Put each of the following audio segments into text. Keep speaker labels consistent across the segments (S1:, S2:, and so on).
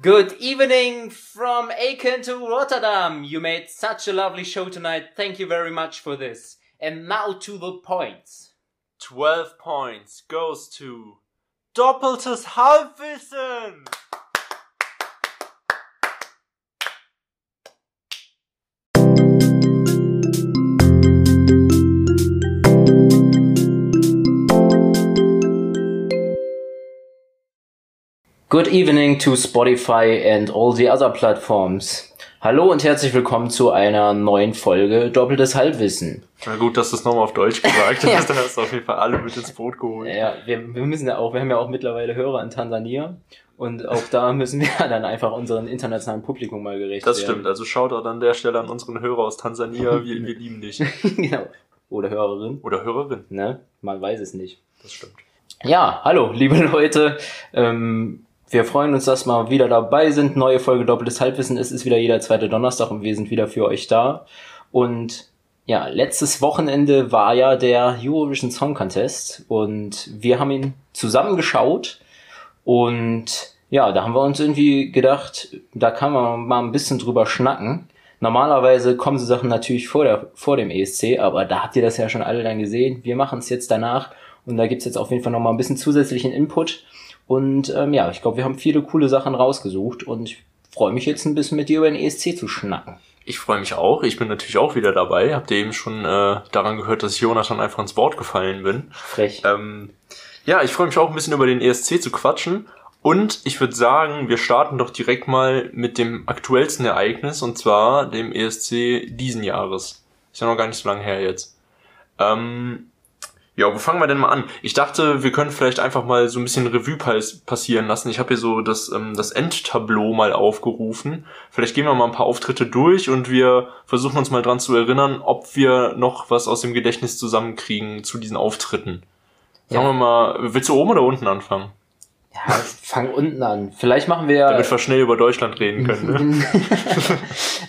S1: Good evening from Aachen to Rotterdam. You made such a lovely show tonight. Thank you very much for this. And now to the points.
S2: 12 points goes to Doppeltes Halbwissen.
S1: Good evening to Spotify and all the other platforms. Hallo und herzlich willkommen zu einer neuen Folge Doppeltes Halbwissen.
S2: Na gut, dass du es nochmal auf Deutsch gesagt
S1: Ja.
S2: hast, dann hast du auf jeden Fall alle mit ins Boot geholt.
S1: Ja, wir, wir müssen ja auch, wir haben ja auch mittlerweile Hörer in Tansania und auch da müssen wir dann einfach unserem internationalen Publikum mal gerecht
S2: Das
S1: werden.
S2: stimmt, also Shoutout an der Stelle an unseren Hörer aus Tansania, wir, wir lieben dich.
S1: genau. Oder Hörerin,
S2: Oder Hörerin,
S1: ne? Man weiß es nicht.
S2: das stimmt.
S1: Ja, hallo, liebe Leute. Ähm, wir freuen uns, dass wir wieder dabei sind. Neue Folge Doppeltes Halbwissen. Es ist wieder jeder zweite Donnerstag und wir sind wieder für euch da. Und ja, letztes Wochenende war ja der Eurovision Song Contest und wir haben ihn zusammen geschaut und ja, da haben wir uns irgendwie gedacht, da kann man mal ein bisschen drüber schnacken. Normalerweise kommen so Sachen natürlich vor, der, vor dem ESC, aber da habt ihr das ja schon alle dann gesehen. Wir machen es jetzt danach und da gibt's jetzt auf jeden Fall nochmal ein bisschen zusätzlichen Input. Und ähm, ja, ich glaube, wir haben viele coole Sachen rausgesucht und ich freue mich jetzt ein bisschen mit dir über den ESC zu schnacken.
S2: Ich freue mich auch, ich bin natürlich auch wieder dabei. Habt ihr eben schon äh, daran gehört, dass ich Jonathan einfach ins Wort gefallen bin.
S1: Frech.
S2: Ähm, ja, ich freue mich auch ein bisschen über den ESC zu quatschen. Und ich würde sagen, wir starten doch direkt mal mit dem aktuellsten Ereignis, und zwar dem ESC diesen Jahres. Ist ja noch gar nicht so lange her jetzt. Ähm, ja, wo fangen wir denn mal an? Ich dachte, wir können vielleicht einfach mal so ein bisschen Revue pas passieren lassen. Ich habe hier so das, ähm, das Endtableau mal aufgerufen. Vielleicht gehen wir mal ein paar Auftritte durch und wir versuchen uns mal dran zu erinnern, ob wir noch was aus dem Gedächtnis zusammenkriegen zu diesen Auftritten. Fangen
S1: Ja.
S2: wir mal, willst du oben oder unten anfangen?
S1: Ja, fang unten an. Vielleicht machen wir.
S2: Damit wir schnell über Deutschland reden können. Ne?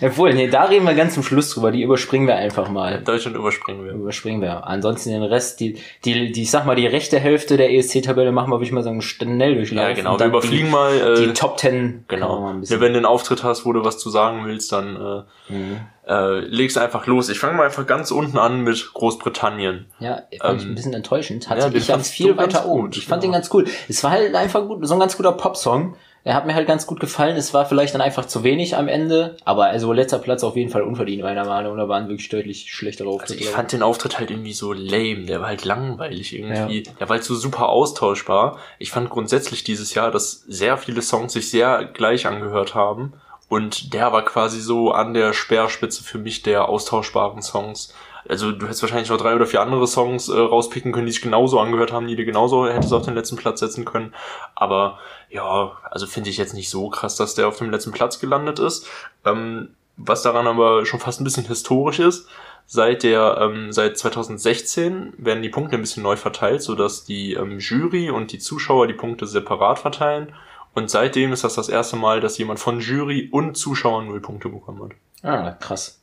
S1: Obwohl, nee, da reden wir ganz zum Schluss drüber. Die überspringen wir einfach mal.
S2: Deutschland überspringen wir.
S1: Überspringen wir. Ansonsten den Rest, die, die, die, ich sag mal, die rechte Hälfte der ESC-Tabelle machen wir, würde ich mal sagen, schnell durchlaufen.
S2: Ja, genau. Wir überfliegen
S1: die,
S2: mal. Äh,
S1: die Top Ten.
S2: Genau. Ja, wenn du einen Auftritt hast, wo du was zu sagen willst, dann äh,
S1: Mhm.
S2: Äh, legst einfach los. Ich fange mal einfach ganz unten an mit Großbritannien.
S1: Ja, fand ich
S2: Ähm,
S1: ein bisschen enttäuschend. Hatte
S2: ja,
S1: ich ganz viel weiter oben.
S2: gut,
S1: Ich fand
S2: genau.
S1: den ganz cool. Es war halt einfach gut, so ein ganz guter Popsong. Er hat mir halt ganz gut gefallen. Es war vielleicht dann einfach zu wenig am Ende. Aber also letzter Platz auf jeden Fall unverdient, meiner Meinung. Da waren wirklich deutlich schlechtere
S2: Also
S1: Auftritte.
S2: ich fand den Auftritt halt irgendwie so lame, der war halt langweilig irgendwie.
S1: Ja.
S2: Der war halt so super austauschbar. Ich fand grundsätzlich dieses Jahr, dass sehr viele Songs sich sehr gleich angehört haben. Und der war quasi so an der Speerspitze für mich der austauschbaren Songs. Also du hättest wahrscheinlich noch drei oder vier andere Songs äh, rauspicken können, die sich genauso angehört haben, die du genauso hättest auf den letzten Platz setzen können. Aber ja, also finde ich jetzt nicht so krass, dass der auf dem letzten Platz gelandet ist. Ähm, was daran aber schon fast ein bisschen historisch ist, seit der ähm, seit 2016 werden die Punkte ein bisschen neu verteilt, sodass die ähm, Jury und die Zuschauer die Punkte separat verteilen. Und seitdem ist das das erste Mal, dass jemand von Jury und Zuschauern null Punkte bekommen hat.
S1: Ah, krass.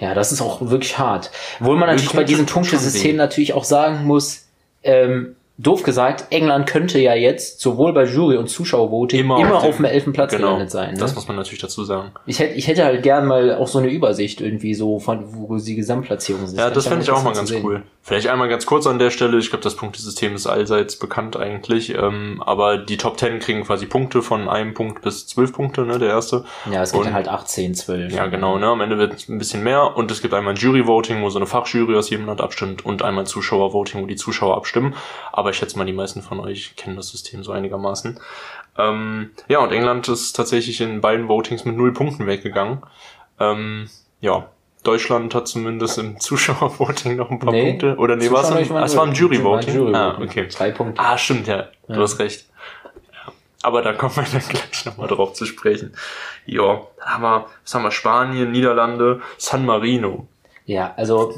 S1: Ja, das ist auch wirklich hart. Obwohl man natürlich bei diesem Punktesystem natürlich auch sagen muss, ähm, doof gesagt, England könnte ja jetzt sowohl bei Jury und Zuschauervoting immer,
S2: Immer auf
S1: auf,
S2: dem-
S1: dem elften Platz
S2: genau,
S1: gelandet sein. Ne?
S2: Das muss man natürlich dazu sagen.
S1: Ich hätte, ich hätte halt gern mal auch so eine Übersicht irgendwie so von, wo die Gesamtplatzierung sind.
S2: Ja, das fände ich auch mal ganz cool. Vielleicht einmal ganz kurz an der Stelle. Ich glaube, das Punktesystem ist allseits bekannt eigentlich. Ähm, aber die Top 10 kriegen quasi Punkte von einem Punkt bis zwölf Punkte, ne, der erste.
S1: Ja, es gibt
S2: Und-
S1: dann halt 18, 12.
S2: Ja, genau, ne? Am Ende wird es ein bisschen mehr und es gibt einmal ein Jury-Voting, wo so eine Fachjury aus jedem Land abstimmt und einmal Zuschauer-Voting, wo die Zuschauer abstimmen. Aber ich schätze mal, die meisten von euch kennen das System so einigermaßen. Ähm, ja, und England ist tatsächlich in beiden Votings mit null Punkten weggegangen. Ähm, ja, Deutschland hat zumindest im Zuschauer-Voting noch ein paar
S1: Nee,
S2: Punkte. Oder nee, war es im, ah, es war im. Jury-Voting?
S1: Jury
S2: ah, okay.
S1: Drei Punkte.
S2: Ah, stimmt, ja. Du
S1: Ja.
S2: hast recht. Ja. Aber da kommen wir dann gleich nochmal drauf zu sprechen. Ja, haben wir, was haben wir? Spanien, Niederlande, San Marino.
S1: Ja, also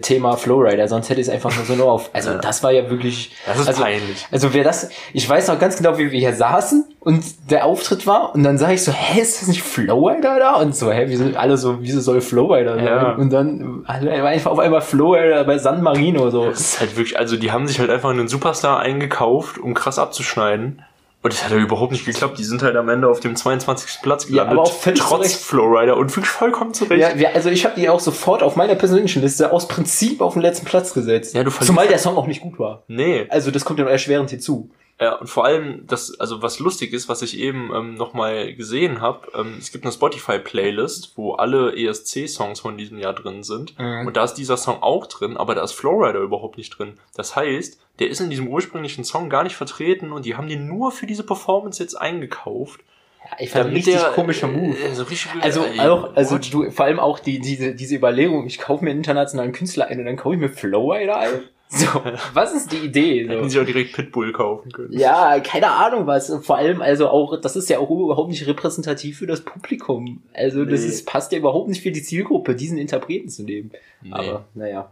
S1: Thema Flowrider, sonst hätte ich es einfach nur so nur auf. Also
S2: Ja.
S1: das war ja wirklich.
S2: Das ist
S1: also,
S2: peinlich.
S1: Also wer das, ich weiß noch ganz genau, wie wir hier saßen und der Auftritt war und dann sage ich so, hä, ist das nicht Flowrider da? Und so, hä, wieso alle so, wieso soll Flowrider sein?
S2: Ja.
S1: Und dann einfach auf einmal Flowrider bei San Marino so.
S2: Das ist halt wirklich, also die haben sich halt einfach einen Superstar eingekauft, um krass abzuschneiden. Und das hat ja überhaupt nicht geklappt. Die sind halt am Ende auf dem 22. Platz
S1: Ja,
S2: gelandet.
S1: aber auch völlig
S2: trotz. Flowrider und vollkommen zurecht.
S1: Ja, wir, also ich habe die auch sofort auf meiner persönlichen Liste aus Prinzip auf den letzten Platz gesetzt.
S2: Ja, du
S1: Zumal der Song auch nicht gut war.
S2: Nee.
S1: Also das kommt ja noch erschwerend hinzu.
S2: Ja, und vor allem, das, also was lustig ist, was ich eben ähm, nochmal gesehen habe, ähm, es gibt eine Spotify-Playlist, wo alle ESC-Songs von diesem Jahr drin sind.
S1: Mhm.
S2: Und da ist dieser Song auch drin, aber da ist Flowrider überhaupt nicht drin. Das heißt, der ist in diesem ursprünglichen Song gar nicht vertreten und die haben den nur für diese Performance jetzt eingekauft.
S1: Ja, ich fand richtig komischer Move.
S2: Äh, so richtig,
S1: Also
S2: äh,
S1: auch, also
S2: what?
S1: du, vor allem auch die, diese, diese Überlegung, ich kaufe mir einen internationalen Künstler ein und dann kaufe ich mir Flowrider ein. So, was ist die Idee?
S2: Hätten
S1: So.
S2: sie auch direkt Pitbull kaufen können.
S1: Ja, keine Ahnung was. Vor allem, also auch, das ist ja auch überhaupt nicht repräsentativ für das Publikum. Also das
S2: Nee.
S1: ist, passt ja überhaupt nicht für die Zielgruppe, diesen Interpreten zu nehmen.
S2: Nee.
S1: Aber, naja.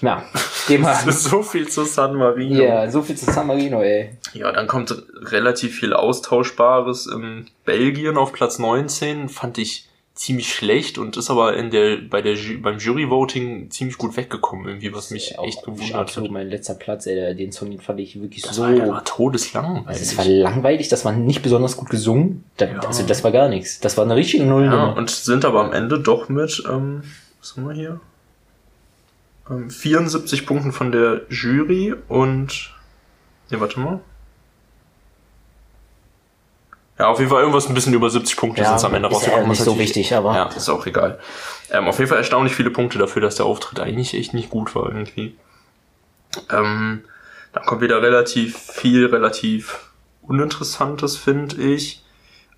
S1: Na, geh mal.
S2: Das so viel zu San Marino.
S1: Ja, so viel zu San Marino, ey.
S2: Ja, dann kommt relativ viel Austauschbares. In Belgien auf Platz 19 fand ich ziemlich schlecht und ist aber in der, bei der, beim Jury-Voting ziemlich gut weggekommen, irgendwie, was mich
S1: Auch
S2: echt gewundert
S1: absolut
S2: hat.
S1: mein letzter Platz, ey. Den Song den fand ich wirklich
S2: Das
S1: so.
S2: war, der war todeslang.
S1: Also es war langweilig, das war nicht besonders gut gesungen. Da,
S2: Ja.
S1: Also das war gar nichts. Das war eine richtige
S2: ja,
S1: Nullnummer.
S2: und sind aber am Ende doch mit, ähm, was haben wir hier? Ähm, 74 Punkten von der Jury und, ne, warte mal. Ja, auf jeden Fall irgendwas ein bisschen über 70 Punkte sind es am Ende
S1: ist ja
S2: rausgekommen.
S1: nicht
S2: was
S1: so wichtig, aber
S2: Ja, ist auch egal. Ähm, auf jeden Fall erstaunlich viele Punkte dafür, dass der Auftritt eigentlich echt nicht gut war irgendwie. Ähm, dann kommt wieder relativ viel, relativ Uninteressantes, finde ich.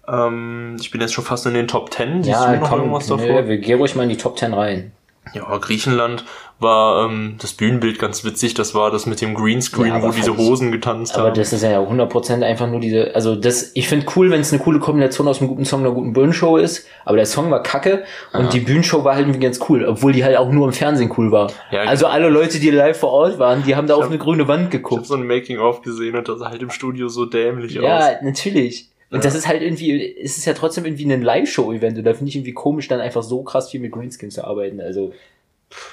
S2: Ähm, ich bin jetzt schon fast in den Top 10. Siehst du
S1: ja,
S2: noch
S1: komm,
S2: irgendwas davor?
S1: nee, wir gehen ruhig mal in die Top 10 rein.
S2: Ja, Griechenland war ähm, das Bühnenbild ganz witzig. Das war das mit dem Greenscreen,
S1: Ja, aber
S2: wo diese
S1: ich-
S2: Hosen getanzt
S1: Aber
S2: haben.
S1: das ist ja 100% einfach nur diese, also das, ich finde cool, wenn es eine coole Kombination aus einem guten Song und einer guten Bühnenshow ist, aber der Song war kacke und
S2: Ja.
S1: die Bühnenshow war halt irgendwie ganz cool, obwohl die halt auch nur im Fernsehen cool war.
S2: Ja,
S1: also alle Leute, die live vor Ort waren, die haben da auf
S2: hab-
S1: eine grüne Wand
S2: ich habe
S1: geguckt.
S2: so ein Making-of gesehen und das sah halt im Studio so dämlich aus.
S1: Ja, natürlich. Und das ist halt irgendwie, es ist ja trotzdem irgendwie ein Live-Show-Event und da finde ich irgendwie komisch, dann einfach so krass viel mit Greenscreen zu arbeiten. Also,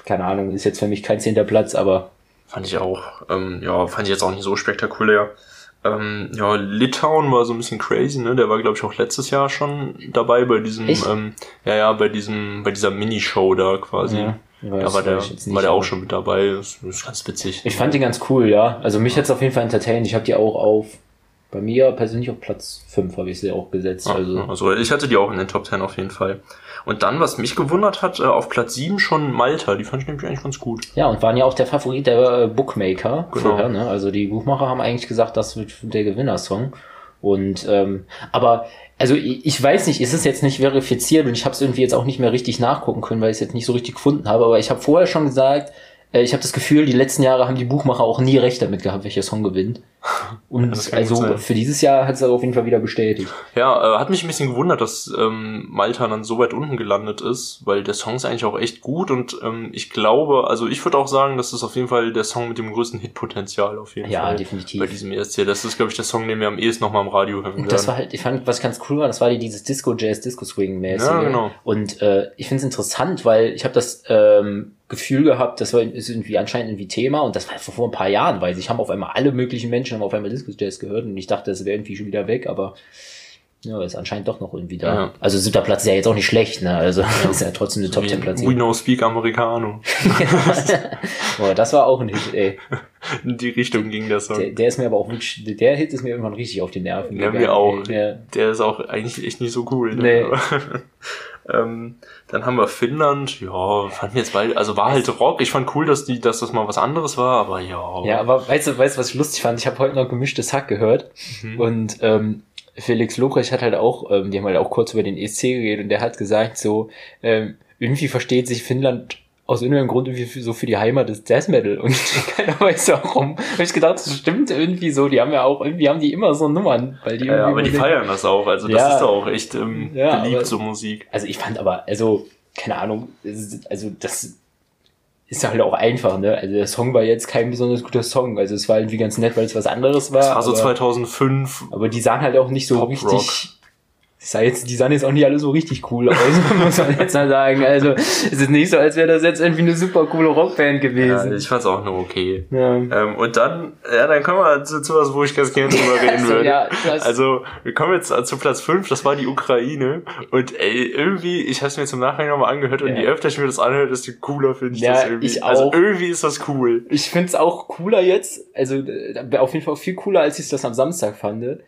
S1: keine Ahnung, ist jetzt für mich kein zehnter Platz, aber
S2: Fand ich auch, ähm, ja, fand ich jetzt auch nicht so spektakulär. Ähm, ja, Litauen war so ein bisschen crazy, ne? Der war, glaube ich, auch letztes Jahr schon dabei bei diesem, ähm, ja, ja, bei diesem, bei dieser Minishow da quasi.
S1: Ja,
S2: Ja,
S1: das
S2: war der,
S1: nicht,
S2: war der auch schon mit dabei. Das ist ganz witzig.
S1: Ich fand die ganz cool, ja. Also mich hat's auf jeden Fall entertained. Ich habe die auch auf, bei mir persönlich auf Platz 5 habe ich sie auch gesetzt. Also,
S2: also ich hatte die auch in den Top 10 auf jeden Fall. Und dann, was mich gewundert hat, äh, auf Platz 7 schon Malta. Die fand ich nämlich eigentlich ganz gut.
S1: ja, und waren ja auch der Favorit der äh, Bookmaker
S2: Genau.
S1: vorher, ne? Also die Buchmacher haben eigentlich gesagt, das wird der Gewinnersong. Und ähm, aber also ich, ich weiß nicht, ist es jetzt nicht verifiziert und ich habe es irgendwie jetzt auch nicht mehr richtig nachgucken können, weil ich es jetzt nicht so richtig gefunden habe. Aber ich habe vorher schon gesagt, ich habe das Gefühl, die letzten Jahre haben die Buchmacher auch nie recht damit gehabt, welcher Song gewinnt. Und also für dieses Jahr hat es auf jeden Fall wieder bestätigt.
S2: Ja, äh, hat mich ein bisschen gewundert, dass ähm, Malta dann so weit unten gelandet ist, weil der Song ist eigentlich auch echt gut und ähm, ich glaube, also ich würde auch sagen, das ist auf jeden Fall der Song mit dem größten Hitpotenzial auf jeden
S1: Ja,
S2: Fall.
S1: definitiv.
S2: Bei diesem ESC. Das ist, glaube ich, der Song, den wir am ehesten nochmal im Radio hören werden.
S1: Das war halt, ich fand, was ganz cool war, das war die- dieses Disco Jazz, Disco Swing mäßig.
S2: Ja, genau.
S1: Und äh, ich finde es interessant, weil ich habe das ähm, Gefühl gehabt, das war ist irgendwie anscheinend irgendwie Thema und das war vor, ein paar Jahren, weil sich haben auf einmal alle möglichen Menschen haben auf einmal Disco Jazz gehört und ich dachte, das wäre irgendwie schon wieder weg, aber ja, ist anscheinend doch noch irgendwie da.
S2: Ja.
S1: Also siebter Platz ist ja jetzt auch nicht schlecht, ne? Also ist ja trotzdem eine Top
S2: Wie
S1: 10 Platz.
S2: We know speak Americano.
S1: Boah, das war auch ein Hit, ey.
S2: In die Richtung ging der Song.
S1: Der, der ist mir aber auch der Hit ist mir irgendwann richtig auf die Nerven.
S2: Ja,
S1: gegangen,
S2: mir auch.
S1: ey. Ja.
S2: Der ist auch eigentlich echt nicht so cool. Ne?
S1: Nee.
S2: ähm, dann haben wir Finnland. Ja, fanden wir jetzt beide. Also war halt Rock. Ich fand cool, dass die, dass das mal was anderes war, aber ja.
S1: Ja, aber weißt du, weißt du, was ich lustig fand? Ich habe heute noch gemischtes Hack gehört
S2: Mhm.
S1: und ähm, Felix Lobrecht hat halt auch, ähm, die haben halt auch kurz über den ESC geredet und der hat gesagt so, ähm, irgendwie versteht sich Finnland aus irgendeinem Grund irgendwie für, so für die Heimat des Jazz Metal und keiner weiß warum. Hab ich gedacht, das stimmt irgendwie so. Die haben ja auch irgendwie haben die immer so Nummern, weil die
S2: Ja, aber die feiern das auch. Also das
S1: Ja.
S2: ist doch auch echt ähm,
S1: Ja,
S2: beliebt,
S1: aber-
S2: so Musik.
S1: Also ich fand aber, also keine Ahnung, es also das ist halt auch einfach, ne? Also der Song war jetzt kein besonders guter Song. Also es war irgendwie ganz nett, weil es was anderes war.
S2: Das war so
S1: aber-
S2: 2005.
S1: Aber die sahen halt auch nicht so
S2: Pop-Rock.
S1: Richtig sah jetzt, die sahen jetzt auch nicht alle so richtig cool aus, muss man jetzt mal sagen. Also es ist nicht so, als wäre das jetzt irgendwie eine super coole Rockband gewesen.
S2: Ja, ich fand's auch nur okay.
S1: Ja.
S2: Ähm, und dann, ja, dann kommen wir zu, zu was, wo ich ganz gerne drüber reden
S1: Also,
S2: würde.
S1: ja,
S2: also, wir kommen jetzt zu Platz 5, das war die Ukraine. Und ey, irgendwie, ich habe es mir jetzt im Nachhinein nochmal angehört und
S1: Ja.
S2: je öfter ich mir das anhöre, desto cooler finde ich
S1: Ja,
S2: das irgendwie.
S1: ich
S2: Also
S1: auch.
S2: irgendwie ist das cool.
S1: Ich find's auch cooler jetzt, also auf jeden Fall viel cooler, als ich das am Samstag fand.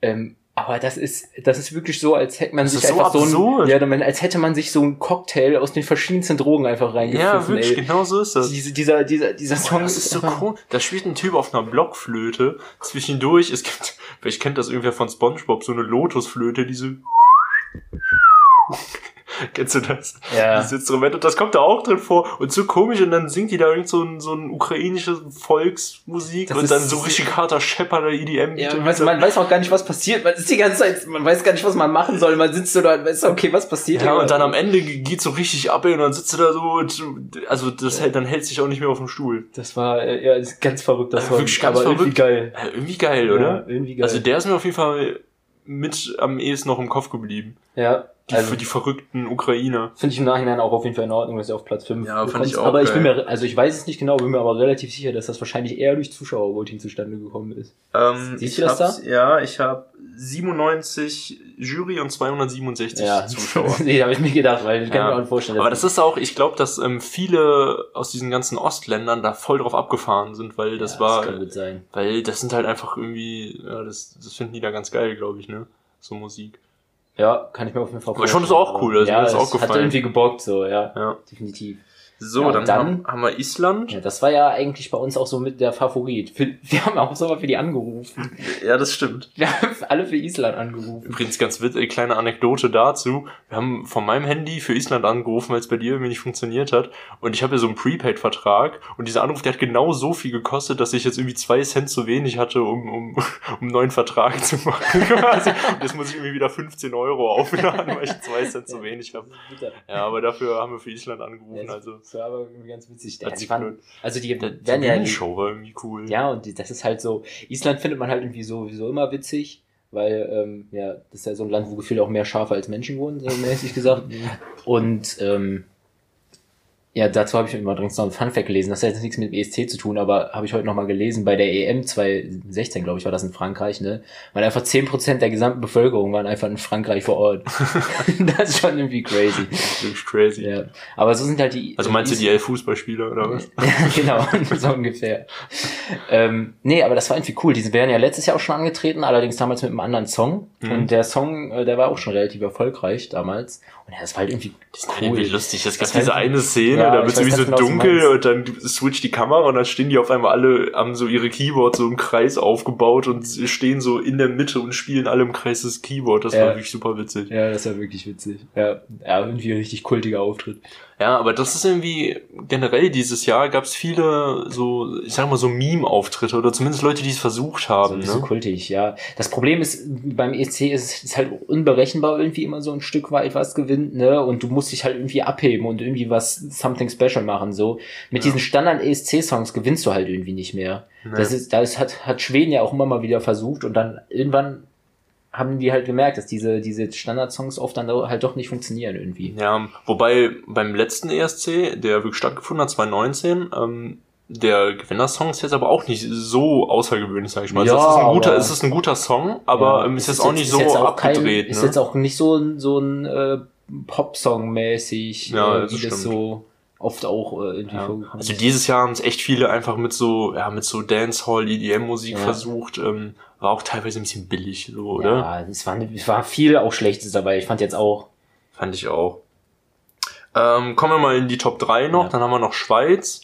S1: Ähm, aber das ist, das ist wirklich so, als hätte man
S2: Das
S1: sich
S2: so
S1: einfach so
S2: absurd.
S1: ein, ja, als hätte man sich so einen Cocktail aus den verschiedensten Drogen einfach
S2: Ja,
S1: reingepfiffen.
S2: wirklich,
S1: ey.
S2: genau so ist das.
S1: Diese, dieser, dieser, dieser Song
S2: das ist so cool. Da spielt ein Typ auf einer Blockflöte. Zwischendurch, es gibt, vielleicht kennt das irgendwer von Spongebob, so eine Lotusflöte, diese. Kennst du das?
S1: Ja.
S2: Dieses Instrument. Und das kommt da auch drin vor. Und so komisch. Und dann singt die da irgend so ein, so ein ukrainische Volksmusik.
S1: Das
S2: und dann so richtig harter Schepper der EDM.
S1: Ja, man, weiß, man weiß auch gar nicht, was passiert. Man ist die ganze Zeit, man weiß gar nicht, was man machen soll. Man sitzt so da und weiß, okay, was passiert
S2: Ja,
S1: hier?
S2: und dann am Ende geht's so richtig ab, und dann sitzt du da so, und, also das hält, dann hält sich auch nicht mehr auf dem Stuhl.
S1: Das war, äh, ja, ist ganz verrückt, das
S2: Ja,
S1: war
S2: wirklich ganz
S1: aber irgendwie geil.
S2: Ja, irgendwie geil, oder?
S1: Ja, irgendwie geil.
S2: Also der ist mir auf jeden Fall mit am ehesten noch im Kopf geblieben.
S1: ja,
S2: Die,
S1: also,
S2: für die verrückten Ukrainer.
S1: Finde ich im Nachhinein auch auf jeden Fall in Ordnung, dass er auf Platz 5
S2: Ja, fand ich auch
S1: Aber ich bin
S2: geil.
S1: mir, also ich weiß es nicht genau, bin mir aber relativ sicher, dass das wahrscheinlich eher durch Zuschauervoting zustande gekommen ist.
S2: Ähm,
S1: Siehst du das
S2: hab's- Ja, ich habe 97 Jury und 267 Zuschauer.
S1: nee, habe ich mir gedacht, weil ich kann
S2: Ja.
S1: mir auch vorstellen,
S2: Aber das ist auch, ich glaube, dass ähm, viele aus diesen ganzen Ostländern da voll drauf abgefahren sind, weil das
S1: ja,
S2: war,
S1: Das kann gut sein.
S2: weil das sind halt einfach irgendwie, ja, das, das finden die da ganz geil, glaube ich, ne? So Musik.
S1: Ja, kann ich mir auf jeden Fall
S2: Aber ich fand das auch cool, also
S1: ja,
S2: mir ist
S1: es
S2: auch
S1: hat
S2: gefallen.
S1: irgendwie gebockt, so, ja,
S2: Ja.
S1: definitiv.
S2: So,
S1: Ja,
S2: dann,
S1: dann-
S2: haben, haben wir Island.
S1: Ja, das war ja eigentlich bei uns auch so mit der Favorit. Wir haben auch sogar für die angerufen.
S2: Ja, das stimmt.
S1: Wir haben alle für Island angerufen.
S2: Übrigens ganz witzig, kleine Anekdote dazu. Wir haben von meinem Handy für Island angerufen, weil es bei dir irgendwie nicht funktioniert hat. Und ich habe ja so einen Prepaid-Vertrag. Und dieser Anruf, der hat genau so viel gekostet, dass ich jetzt irgendwie zwei Cent zu wenig hatte, um, um, um einen neuen Vertrag zu machen. Und jetzt muss ich irgendwie wieder 15 Euro aufladen, weil ich zwei Cent zu wenig habe. Ja, aber dafür haben wir für Island angerufen. Also,
S1: das war aber irgendwie ganz witzig. Die
S2: sich
S1: waren, also die
S2: der, die
S1: werden ja,
S2: Bühnenshow war irgendwie cool.
S1: ja, und die, das ist halt so, Island findet man halt irgendwie sowieso immer witzig, weil, ähm, ja, das ist ja so ein Land, wo gefühlt auch mehr Schafe als Menschen wohnen, so mäßig gesagt. Und, ähm, ja, dazu habe ich immer übrigens noch ein Funfact gelesen. Das hat jetzt nichts mit dem ESC zu tun, aber habe ich heute nochmal gelesen. Bei der EM 2016, glaube ich, war das in Frankreich, ne? Weil einfach 10% der gesamten Bevölkerung waren einfach in Frankreich vor Ort. das ist schon irgendwie crazy.
S2: Das ist crazy.
S1: Ja. Aber so sind halt die.
S2: Also meinst du die elf Fußballspieler oder was?
S1: ja, genau, so ungefähr. ähm, nee, aber das war irgendwie cool. Die wären ja letztes Jahr auch schon angetreten, allerdings damals mit einem anderen Song.
S2: Mhm.
S1: Und der Song, äh, der war auch schon relativ erfolgreich damals. Und ja, das war halt irgendwie
S2: Das ist
S1: cool.
S2: irgendwie lustig. Es gab diese
S1: irgendwie-
S2: eine Szene,
S1: Ja,
S2: da
S1: ich
S2: wird
S1: weiß
S2: irgendwie so
S1: genau,
S2: dunkel und dann switcht die Kamera und dann stehen die auf einmal alle, haben so ihre Keyboards so im Kreis aufgebaut und stehen so in der Mitte und spielen alle im Kreis das Keyboard. Das
S1: Ja.
S2: war wirklich super witzig.
S1: Ja, das war wirklich witzig. Ja, ja irgendwie ein richtig kultiger Auftritt.
S2: Ja, aber das ist irgendwie, generell dieses Jahr gab es viele so, ich sag mal so Meme-Auftritte oder zumindest Leute, die es versucht
S1: So
S2: haben.
S1: bisschen
S2: ne?
S1: kultig, ja. Das Problem ist, beim ESC ist es halt unberechenbar irgendwie immer so ein Stück weit was gewinnt, ne? Und du musst dich halt irgendwie abheben und irgendwie was something special machen, so. Mit
S2: Ja.
S1: diesen Standard-ESC-Songs gewinnst du halt irgendwie nicht mehr.
S2: Nee.
S1: Das ist, das hat, hat Schweden ja auch immer mal wieder versucht und dann irgendwann haben die halt gemerkt, dass diese, diese Standard-Songs oft dann halt doch nicht funktionieren irgendwie.
S2: Ja, wobei beim letzten ESC, der wirklich stattgefunden hat, 2019, ähm, der Gewinnersong ist jetzt aber auch nicht so außergewöhnlich, sag ich mal.
S1: Ja,
S2: also es, ist ein guter, es ist ein guter Song, aber
S1: Ja,
S2: ähm,
S1: es
S2: ist jetzt auch nicht so
S1: jetzt auch kein-
S2: abgedreht.
S1: Ist
S2: ne?
S1: jetzt auch nicht so ein, so ein äh, Pop-Song mäßig,
S2: Ja,
S1: äh,
S2: das
S1: wie
S2: stimmt.
S1: das so oft auch äh, irgendwie
S2: ja.
S1: vorgekommen
S2: Also
S1: ist.
S2: dieses Jahr haben es echt viele einfach mit so, ja, mit so Dancehall, EDM-Musik
S1: Ja.
S2: versucht. Ähm, war auch teilweise ein bisschen billig, so, oder?
S1: Ja, es war, es war viel auch Schlechtes dabei. Ich fand jetzt auch.
S2: Fand ich auch. Ähm, kommen wir mal in die Top 3 noch,
S1: Ja.
S2: dann haben wir noch Schweiz.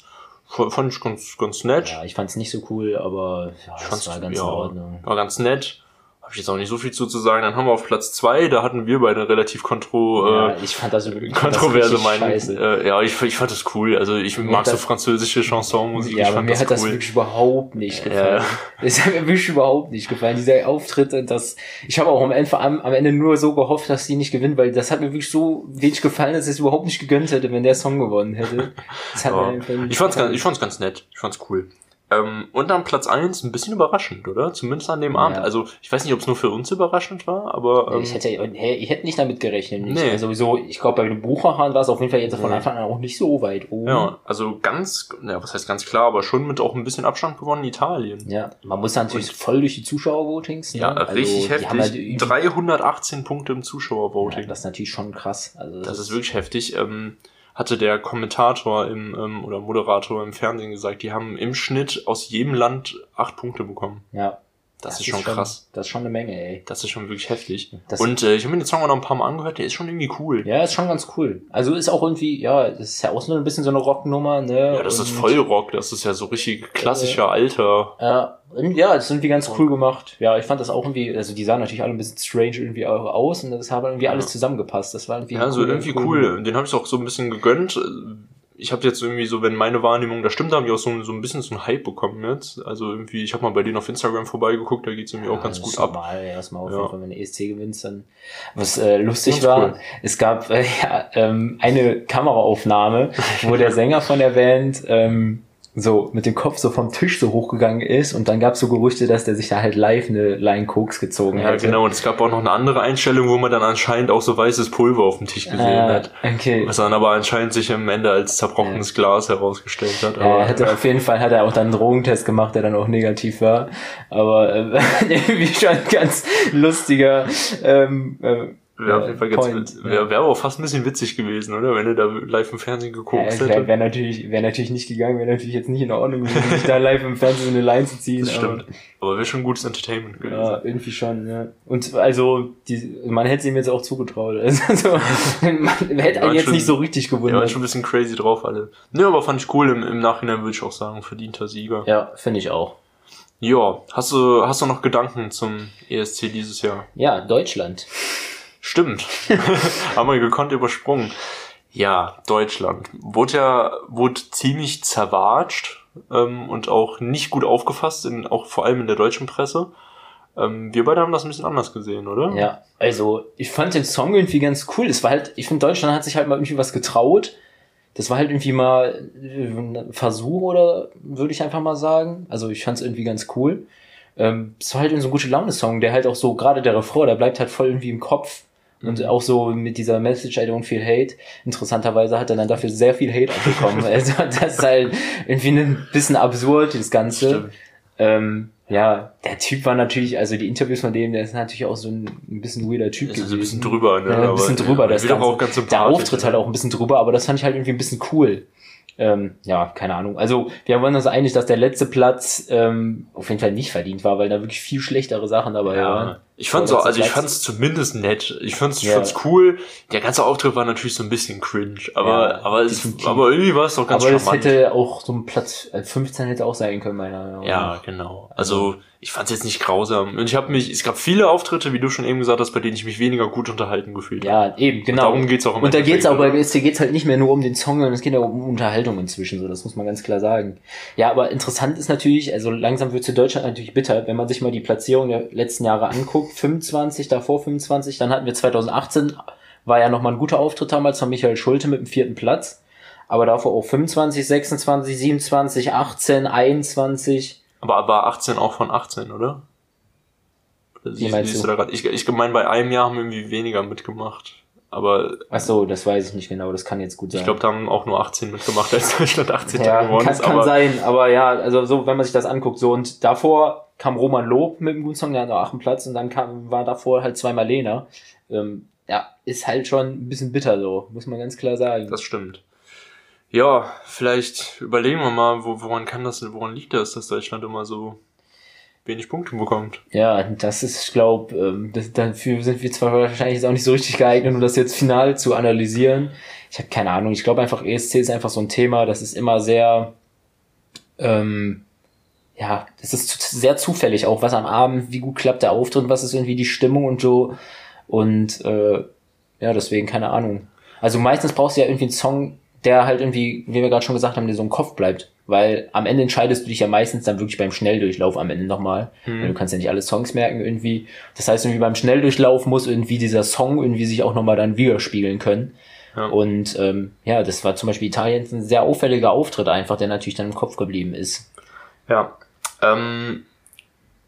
S2: Fand ich ganz, ganz nett.
S1: Ja, ich fand es nicht so cool, aber ja,
S2: Ich fand's,
S1: war ganz
S2: ja,
S1: in Ordnung.
S2: War ganz nett. Habe ich jetzt auch nicht so viel zu, zu sagen. Dann haben wir auf Platz zwei, da hatten wir beide relativ kontro,
S1: ja,
S2: äh,
S1: ich fand das, ich das
S2: kontroverse Meinung. Äh, ja, ich, ich fand das cool. Also ich
S1: Mir
S2: mag so
S1: das-
S2: französische Chansonmusik.
S1: ja,
S2: ich
S1: aber mir hat das
S2: cool.
S1: wirklich überhaupt nicht gefallen. Es hat mir wirklich überhaupt nicht gefallen. Dieser Auftritt und das, ich habe auch am Ende, am, am Ende nur so gehofft, dass die nicht gewinnen, weil das hat mir wirklich so wenig gefallen, dass ich es überhaupt nicht gegönnt hätte, wenn der Song gewonnen hätte. Das hat
S2: Ja.
S1: mir
S2: Ich fand's, ganz, ich fand's ganz nett. Ich fand's cool. Ähm, und dann Platz eins ein bisschen überraschend, oder? Zumindest an dem
S1: Ja.
S2: Abend. Also ich weiß nicht, ob es nur für uns überraschend war, aber ähm,
S1: ich, hätte, ich hätte nicht damit gerechnet.
S2: Nee.
S1: Also sowieso, ich glaube, bei den Buchmachern war es auf jeden Fall jetzt von. Anfang an auch nicht so weit oben.
S2: ja, also ganz, ja, was heißt ganz klar, aber schon mit auch ein bisschen Abstand gewonnen Italien.
S1: Ja, man muss natürlich voll durch die Zuschauervotings. Ne?
S2: Ja,
S1: Also,
S2: richtig
S1: halt
S2: heftig.
S1: üb-
S2: 318 Punkte im
S1: ja,
S2: Zuschauervoting.
S1: das ist natürlich schon krass. Also
S2: Das ist wirklich heftig. Ähm, hatte der Kommentator im, ähm, oder Moderator im Fernsehen gesagt, die haben im Schnitt aus jedem Land acht Punkte bekommen.
S1: Ja,
S2: Das, ist schon krass.
S1: Das ist schon eine Menge, ey.
S2: Das ist schon wirklich heftig.
S1: Das-
S2: Und äh, ich habe mir den Song auch noch ein paar Mal angehört, der ist schon irgendwie cool.
S1: Ja, ist schon ganz cool. Also ist auch irgendwie, ja, das ist ja auch so ein bisschen so eine Rocknummer, ne?
S2: Ja, das ist
S1: Und-
S2: voll Rock, das ist ja so richtig klassischer Alter.
S1: Ja, und ja, das ist irgendwie ganz cool gemacht. Ja, ich fand das auch irgendwie, also die sahen natürlich alle ein bisschen strange irgendwie auch aus und das hat irgendwie alles zusammengepasst. Das war irgendwie
S2: Ja, so irgendwie cool. Den habe ich auch so ein bisschen gegönnt. Ich habe jetzt irgendwie so, wenn meine Wahrnehmung da stimmt, haben die auch so, so ein bisschen so einen Hype bekommen jetzt. Also irgendwie, ich habe mal bei denen auf Instagram vorbeigeguckt, da geht's irgendwie auch ganz
S1: das
S2: gut ab.
S1: Normal, erstmal auf
S2: Ja.
S1: jeden Fall, wenn du ESC gewinnst, dann. Was äh, lustig
S2: Ganz
S1: war,
S2: cool.
S1: es gab äh, ja, ähm, eine Kameraaufnahme, wo der Sänger von der Band ähm, so mit dem Kopf so vom Tisch so hochgegangen ist und dann gab es so Gerüchte, dass der sich da halt live eine Line Koks gezogen
S2: Ja,
S1: hätte.
S2: genau. Und es gab auch noch eine andere Einstellung, wo man dann anscheinend auch so weißes Pulver auf dem Tisch gesehen
S1: Ah,
S2: hat.
S1: okay.
S2: Was dann aber anscheinend sich am Ende als zerbrochenes Glas herausgestellt hat.
S1: Ja,
S2: Aber,
S1: er hatte, auf jeden Fall hat er auch dann einen Drogentest gemacht, der dann auch negativ war. Aber äh, irgendwie schon ein ganz lustiger ähm, äh,
S2: wäre auf jeden Fall ganz,
S1: Point,
S2: wär,
S1: ja.
S2: wär aber fast ein bisschen witzig gewesen, oder? Wenn er da live im Fernsehen
S1: Ja,
S2: geguckt
S1: wäre
S2: hätte.
S1: wär natürlich, wär natürlich nicht gegangen, wäre natürlich jetzt nicht in Ordnung gewesen, sich da live im Fernsehen eine Line zu ziehen.
S2: Das stimmt. Aber wäre schon gutes Entertainment gewesen.
S1: Aber, ja, irgendwie schon, ja. Und also, die, man hätte es ihm jetzt auch zugetraut. Also, man hätte
S2: Ja,
S1: einen jetzt
S2: schon-
S1: nicht so richtig
S2: Ja, waren
S1: gewundert.
S2: schon ein bisschen crazy drauf alle. Ne, aber fand ich cool. Im, im Nachhinein würde ich auch sagen, verdienter Sieger.
S1: Ja, finde ich auch.
S2: Ja, hast du, hast du noch Gedanken zum ESC dieses Jahr?
S1: Ja, Deutschland.
S2: Stimmt. Haben wir gekonnt übersprungen. Ja, Deutschland. Wurde ja, wurde ziemlich zerwatscht ähm, und auch nicht gut aufgefasst, in, auch vor allem in der deutschen Presse. Ähm, wir beide haben das ein bisschen anders gesehen, oder?
S1: Ja, also ich fand den Song irgendwie ganz cool. Es war halt, ich finde, Deutschland hat sich halt mal irgendwie was getraut. Das war halt irgendwie mal ein Versuch oder würde ich einfach mal sagen. Also ich fand es irgendwie ganz cool. Ähm, es war halt so ein gute Laune-Song, der halt auch so, gerade der Refrain, der bleibt halt voll irgendwie im Kopf. Und auch so mit dieser Message, I don't feel hate. Interessanterweise hat er dann dafür sehr viel Hate abbekommen. also das ist halt irgendwie ein bisschen absurd, das Ganze. Ähm, ja, der Typ war natürlich, also die Interviews von dem, der ist natürlich auch so ein, ein bisschen weirder Typ
S2: Ist also ein bisschen drüber, ne?
S1: Ja, ein bisschen drüber.
S2: ja,
S1: das Ganze.
S2: auch ganz
S1: der Auftritt halt auch ein bisschen drüber, aber das fand ich halt irgendwie ein bisschen cool. Ähm, ja, keine Ahnung. Also wir waren uns einig, dass der letzte Platz ähm, auf jeden Fall nicht verdient war, weil da wirklich viel schlechtere Sachen dabei waren.
S2: Ich fand's auch, also ich fand's zumindest nett. Ich fand's, ich
S1: Ja.
S2: fand's cool. Der ganze Auftritt war natürlich so ein bisschen cringe, aber,
S1: Ja,
S2: aber, es, aber irgendwie war es doch ganz
S1: aber
S2: charmant.
S1: hätte auch so ein Platz äh, 15 hätte auch sein können, meiner Meinung nach.
S2: ja, genau. Also ich fand's jetzt nicht grausam. Und ich habe mich, es gab viele Auftritte, wie du schon eben gesagt hast, bei denen ich mich weniger gut unterhalten gefühlt habe.
S1: Ja, eben, genau.
S2: darum geht's auch im
S1: Und da geht's auch bei? BSC geht's halt nicht mehr nur um den Song, sondern es geht auch um Unterhaltung inzwischen, so das muss man ganz klar sagen. Ja, aber interessant ist natürlich, also langsam wird für Deutschland natürlich bitter, wenn man sich mal die Platzierung der letzten Jahre anguckt, 25, davor 25, dann hatten wir 2018, war ja nochmal ein guter Auftritt damals von Michael Schulte mit dem vierten Platz, aber davor auch 25, 26, 27, 18, 21,
S2: Aber war 18 auch von 18, oder?
S1: Wie meinst du?
S2: Ich, ich meine, bei einem Jahr haben wir irgendwie weniger mitgemacht. Aber
S1: ach so, das weiß ich nicht genau, das kann jetzt gut sein.
S2: ich glaube, da haben auch nur 18 mitgemacht, als Deutschland 18
S1: Ja,
S2: geworden
S1: kann,
S2: ist.
S1: kann
S2: aber
S1: sein, aber ja, also so, wenn man sich das anguckt, so und davor kam Roman Lob mit dem guten Song, der hat noch achten Platz und dann kam, war davor halt zweimal Lena. Ähm, ja, ist halt schon ein bisschen bitter so, muss man ganz klar sagen.
S2: Das stimmt. Ja, vielleicht überlegen wir mal, wo, woran kann das, woran liegt das, dass Deutschland immer so wenig Punkte bekommt?
S1: ja, das ist, ich glaube, ähm, das- dafür sind wir zwar wahrscheinlich jetzt auch nicht so richtig geeignet, um das jetzt final zu analysieren. Ich habe keine Ahnung, ich glaube einfach, ESC ist einfach so ein Thema, das ist immer sehr, ähm, ja, es ist sehr zufällig auch, was am Abend, wie gut klappt der Auftritt, was ist irgendwie die Stimmung und so. Und äh, ja, deswegen keine Ahnung. Also meistens brauchst du ja irgendwie einen Song, der halt irgendwie, wie wir gerade schon gesagt haben, der so im Kopf bleibt. Weil am Ende entscheidest du dich ja meistens dann wirklich beim Schnelldurchlauf am Ende nochmal. Weil Du kannst ja nicht alle Songs merken irgendwie. Das heißt, irgendwie beim Schnelldurchlauf muss irgendwie dieser Song irgendwie sich auch nochmal dann widerspiegeln können.
S2: Ja.
S1: Und ähm, ja, das war zum Beispiel Italien ein sehr auffälliger Auftritt einfach, der natürlich dann im Kopf geblieben ist.
S2: Ja. Ähm,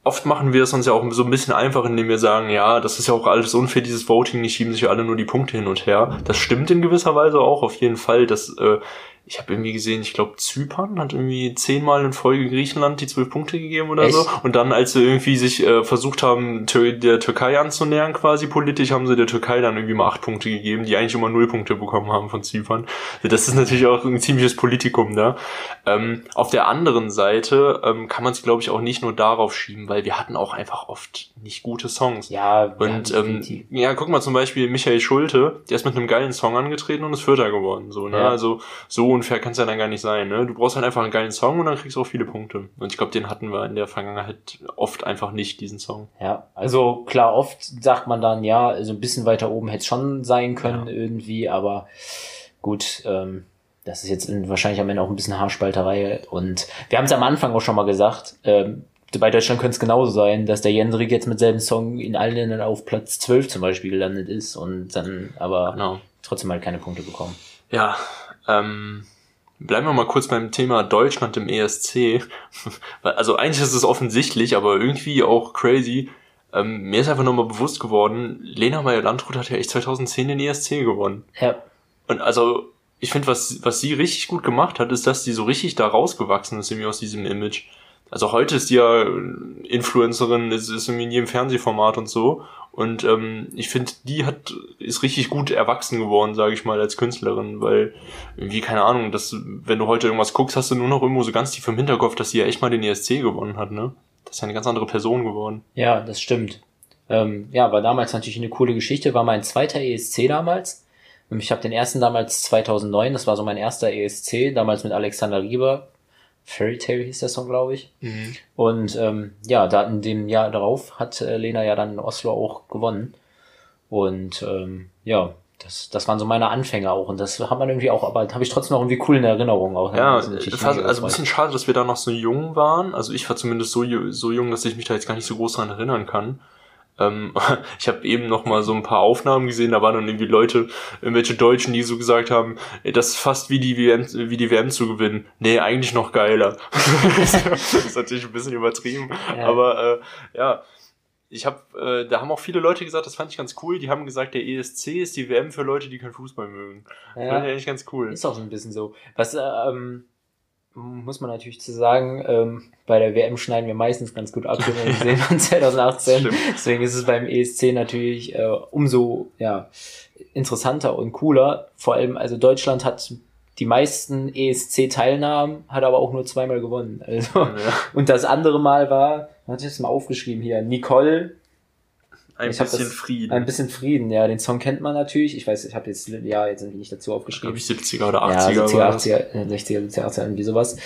S2: oft machen wir es uns ja auch so ein bisschen einfach, indem wir sagen, ja, das ist ja auch alles unfair, dieses Voting, die schieben sich ja alle nur die Punkte hin und her. Das stimmt in gewisser Weise auch, auf jeden Fall, dass äh, ich habe irgendwie gesehen, ich glaube, Zypern hat irgendwie zehnmal in Folge Griechenland die zwölf Punkte gegeben oder Echt? so. Und dann, als sie irgendwie sich äh, versucht haben, der Türkei anzunähern, quasi politisch, haben sie der Türkei dann irgendwie mal acht Punkte gegeben, die eigentlich immer null Punkte bekommen haben von Zypern. Das ist natürlich auch ein ziemliches Politikum da. Ähm, auf der anderen Seite ähm, kann man es, glaube ich, auch nicht nur darauf schieben, weil wir hatten auch einfach oft nicht gute Songs. Ja, und ähm, ja, guck mal zum Beispiel Michael Schulte, der ist mit einem geilen Song angetreten und ist Vierter geworden. So, ne? Ja. Also so unfair kann es ja dann gar nicht sein. Ne? Du brauchst halt einfach einen geilen Song und dann kriegst du auch viele Punkte. Und ich glaube, den hatten wir in der Vergangenheit oft einfach nicht, diesen Song.
S1: Ja, also klar, oft sagt man dann, ja, so also ein bisschen weiter oben hätte es schon sein können ja. irgendwie, aber gut, ähm, das ist jetzt wahrscheinlich am Ende auch ein bisschen Haarspalterei. Und wir haben es am Anfang auch schon mal gesagt, ähm, bei Deutschland könnte es genauso sein, dass der Jendrik jetzt mit selben Song in allen Ländern auf Platz 12 zum Beispiel gelandet ist und dann aber genau. trotzdem halt keine Punkte bekommen.
S2: Ja, ähm, bleiben wir mal kurz beim Thema Deutschland im ESC. also eigentlich ist es offensichtlich, aber irgendwie auch crazy. Ähm, mir ist einfach nochmal bewusst geworden, Lena Meyer-Landrut hat ja echt 2010 den ESC gewonnen. Ja. Und also, ich finde, was, was sie richtig gut gemacht hat, ist, dass sie so richtig da rausgewachsen ist, irgendwie aus diesem Image. Also heute ist die ja Influencerin, ist, ist irgendwie in jedem Fernsehformat und so. Und ähm, ich finde, die hat ist richtig gut erwachsen geworden, sage ich mal, als Künstlerin, weil irgendwie keine Ahnung, dass wenn du heute irgendwas guckst, hast du nur noch irgendwo so ganz tief im Hinterkopf, dass sie ja echt mal den ESC gewonnen hat, ne? Das ist ja eine ganz andere Person geworden.
S1: Ja, das stimmt. Ähm, ja, war damals natürlich eine coole Geschichte, war mein zweiter ESC damals. Ich habe den ersten damals 2009, das war so mein erster ESC, damals mit Alexander Rieber, Fairy Tale hieß der Song, glaube ich. Mhm. Und ähm, ja, da in dem Jahr darauf hat äh, Lena ja dann in Oslo auch gewonnen. Und ähm, ja, das, das waren so meine Anfänge auch. Und das hat man irgendwie auch, aber habe ich trotzdem noch irgendwie cool in Erinnerung auch.
S2: Ja, also ein bisschen schade, dass wir da noch so jung waren. Also ich war zumindest so, so jung, dass ich mich da jetzt gar nicht so groß dran erinnern kann. Ähm, ich habe eben noch mal so ein paar Aufnahmen gesehen, da waren dann irgendwie Leute, irgendwelche Deutschen, die so gesagt haben, das ist fast wie die WM, wie die WM zu gewinnen. Nee, eigentlich noch geiler. das ist natürlich ein bisschen übertrieben, ja. aber äh, ja. Ich habe, äh, da haben auch viele Leute gesagt, das fand ich ganz cool. Die haben gesagt, der ESC ist die WM für Leute, die keinen Fußball mögen. Ja. Das fand ich eigentlich ganz cool.
S1: Ist auch so ein bisschen so. Was äh, ähm, muss man natürlich zu sagen, ähm, bei der WM schneiden wir meistens ganz gut ab, wenn wir sehen von 2018. Deswegen ist es beim ESC natürlich äh, umso ja, interessanter und cooler. Vor allem, also Deutschland hat die meisten ESC-Teilnahmen, hat aber auch nur zweimal gewonnen. Also, ja. Und das andere Mal war, hatte ich das mal aufgeschrieben hier, Nicole
S2: ein ich bisschen das, Frieden.
S1: Ein bisschen Frieden, ja. Den Song kennt man natürlich. Ich weiß, ich habe jetzt ja jetzt nicht dazu aufgeschrieben.
S2: Ich 70er oder 80er. Ja,
S1: 70er, 80er, 60er, 70er, 80er, irgendwie sowas.